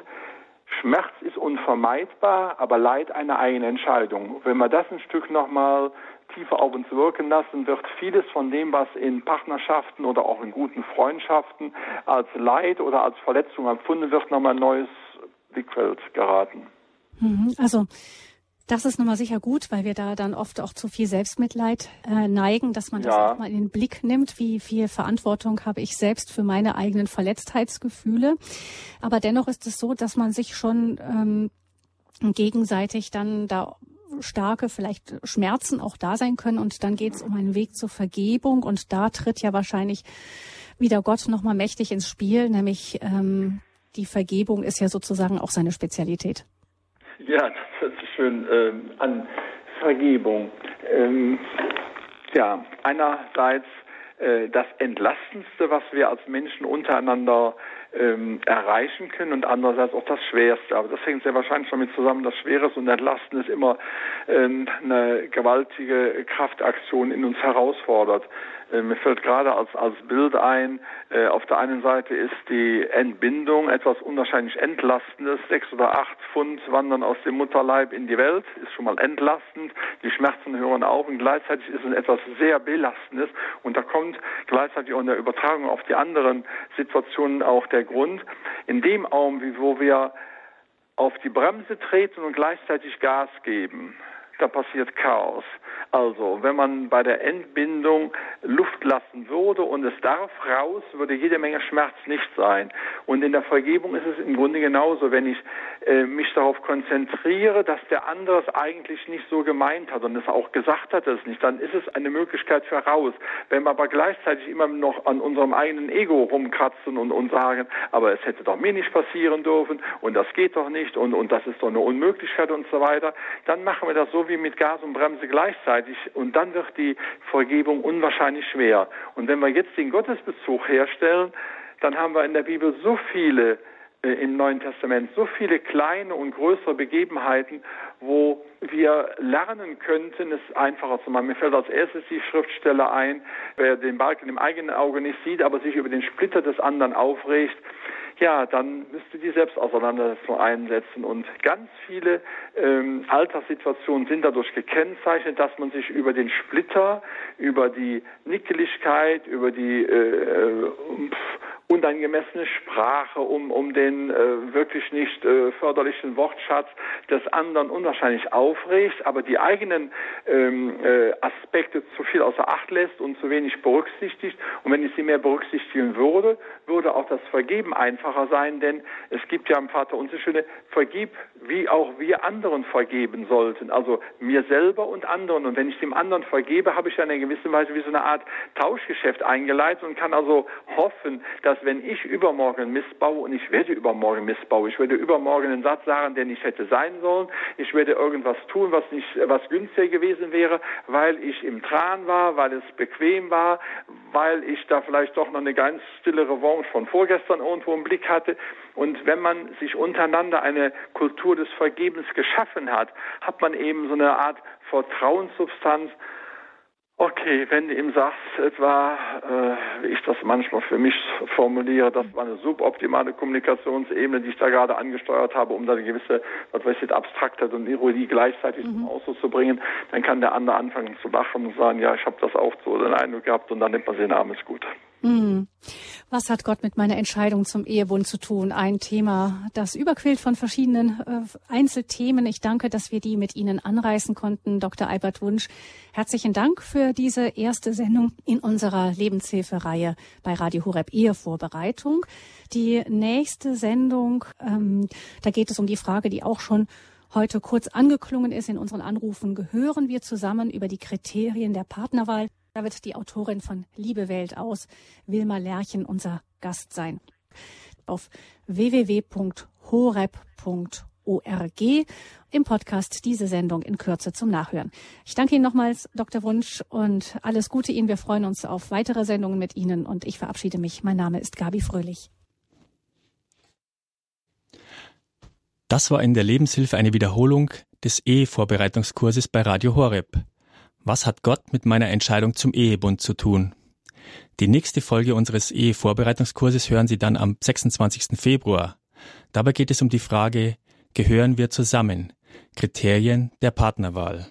B: Schmerz ist unvermeidbar, aber Leid eine eigene Entscheidung. Wenn wir das ein Stück nochmal tiefer auf uns wirken lassen, wird vieles von dem, was in Partnerschaften oder auch in guten Freundschaften als Leid oder als Verletzung empfunden wird, nochmal ein neues Blickfeld geraten.
A: Mhm. Also das ist nochmal sicher gut, weil wir da dann oft auch zu viel Selbstmitleid äh, neigen, dass man das ja. auch mal in den Blick nimmt, wie viel Verantwortung habe ich selbst für meine eigenen Verletztheitsgefühle. Aber dennoch ist es so, dass man sich schon ähm, gegenseitig dann da starke vielleicht Schmerzen auch da sein können. Und dann geht es um einen Weg zur Vergebung. Und da tritt ja wahrscheinlich wieder Gott nochmal mächtig ins Spiel, nämlich ähm, die Vergebung ist ja sozusagen auch seine Spezialität.
B: Ja, das hört sich schön ähm, an. Vergebung. Ähm, ja, einerseits äh, das Entlastendste, was wir als Menschen untereinander ähm, erreichen können und andererseits auch das Schwerste. Aber das hängt sehr wahrscheinlich damit zusammen, dass Schweres und Entlasten ist immer ähm, eine gewaltige Kraftaktion in uns herausfordert. Äh, mir fällt gerade als, als Bild ein, äh, auf der einen Seite ist die Entbindung etwas unwahrscheinlich Entlastendes. Sechs oder acht Pfund wandern aus dem Mutterleib in die Welt, ist schon mal entlastend. Die Schmerzen hören auf und gleichzeitig ist es etwas sehr Belastendes. Und da kommt gleichzeitig auch in der Übertragung auf die anderen Situationen auch der Grund. In dem Augenblick, wo wir auf die Bremse treten und gleichzeitig Gas geben, da passiert Chaos. Also, wenn man bei der Entbindung Luft lassen würde und es darf raus, würde jede Menge Schmerz nicht sein. Und in der Vergebung ist es im Grunde genauso, wenn ich äh, mich darauf konzentriere, dass der andere es eigentlich nicht so gemeint hat und es auch gesagt hat, es nicht, dann ist es eine Möglichkeit für raus. Wenn wir aber gleichzeitig immer noch an unserem eigenen Ego rumkratzen und, und sagen, aber es hätte doch mir nicht passieren dürfen und das geht doch nicht und, und das ist doch eine Unmöglichkeit und so weiter, dann machen wir das so wie mit Gas und Bremse gleichzeitig und dann wird die Vergebung unwahrscheinlich schwer. Und wenn wir jetzt den Gottesbezug herstellen, dann haben wir in der Bibel so viele äh, im Neuen Testament so viele kleine und größere Begebenheiten, wo wir lernen könnten, es einfacher zu machen. Mir fällt als erstes die Schriftstelle ein, wer den Balken im eigenen Auge nicht sieht, aber sich über den Splitter des anderen aufregt, ja, dann müsste die Selbstauseinandersetzung einsetzen. Und ganz viele ähm, Alltagssituationen sind dadurch gekennzeichnet, dass man sich über den Splitter, über die Nickeligkeit, über die äh, unangemessene Sprache, um, um den äh, wirklich nicht äh, förderlichen Wortschatz des anderen unwahrscheinlich aufregt, aber die eigenen ähm, äh, Aspekte zu viel außer Acht lässt und zu wenig berücksichtigt. Und wenn ich sie mehr berücksichtigen würde, würde auch das Vergeben einfacher sein, denn es gibt ja im Vater unser schöne Vergib, wie auch wir anderen vergeben sollten, also mir selber und anderen. Und wenn ich dem anderen vergebe, habe ich ja in einer gewissen Weise wie so eine Art Tauschgeschäft eingeleitet und kann also hoffen, dass wenn ich übermorgen missbaue, und ich werde übermorgen missbauen, ich werde übermorgen einen Satz sagen, der nicht hätte sein sollen, ich werde irgendwas tun, was nicht, was günstiger gewesen wäre, weil ich im Tran war, weil es bequem war, weil ich da vielleicht doch noch eine ganz stille Revanche von vorgestern irgendwo im Blick hatte. Und wenn man sich untereinander eine Kultur des Vergebens geschaffen hat, hat man eben so eine Art Vertrauenssubstanz, Okay, wenn du ihm sagst, etwa, äh, wie ich das manchmal für mich formuliere, das war eine suboptimale Kommunikationsebene, die ich da gerade angesteuert habe, um da eine gewisse, was weiß ich, Abstraktheit und Ironie gleichzeitig mhm. zum Ausdruck zu bringen, dann kann der andere anfangen zu lachen und sagen, ja, ich habe das auch so den Eindruck gehabt und dann nimmt man den Arm, ist gut.
A: Mhm. Was hat Gott mit meiner Entscheidung zum Ehebund zu tun? Ein Thema, das überquillt von verschiedenen äh, Einzelthemen. Ich danke, dass wir die mit Ihnen anreißen konnten. Dr. Albert Wunsch, herzlichen Dank für diese erste Sendung in unserer Lebenshilfereihe bei Radio Horeb Ehevorbereitung. Die nächste Sendung, ähm, da geht es um die Frage, die auch schon heute kurz angeklungen ist in unseren Anrufen. Gehören wir zusammen über die Kriterien der Partnerwahl? Da wird die Autorin von Liebe Welt aus, Wilma Lerchen, unser Gast sein. Auf www.horeb.org im Podcast diese Sendung in Kürze zum Nachhören. Ich danke Ihnen nochmals, Dr. Wunsch, und alles Gute Ihnen. Wir freuen uns auf weitere Sendungen mit Ihnen und ich verabschiede mich. Mein Name ist Gabi Fröhlich.
E: Das war in der Lebenshilfe eine Wiederholung des Ehevorbereitungskurses bei Radio Horeb. Was hat Gott mit meiner Entscheidung zum Ehebund zu tun? Die nächste Folge unseres Ehevorbereitungskurses hören Sie dann am 26. Februar. Dabei geht es um die Frage, gehören wir zusammen? Kriterien der Partnerwahl.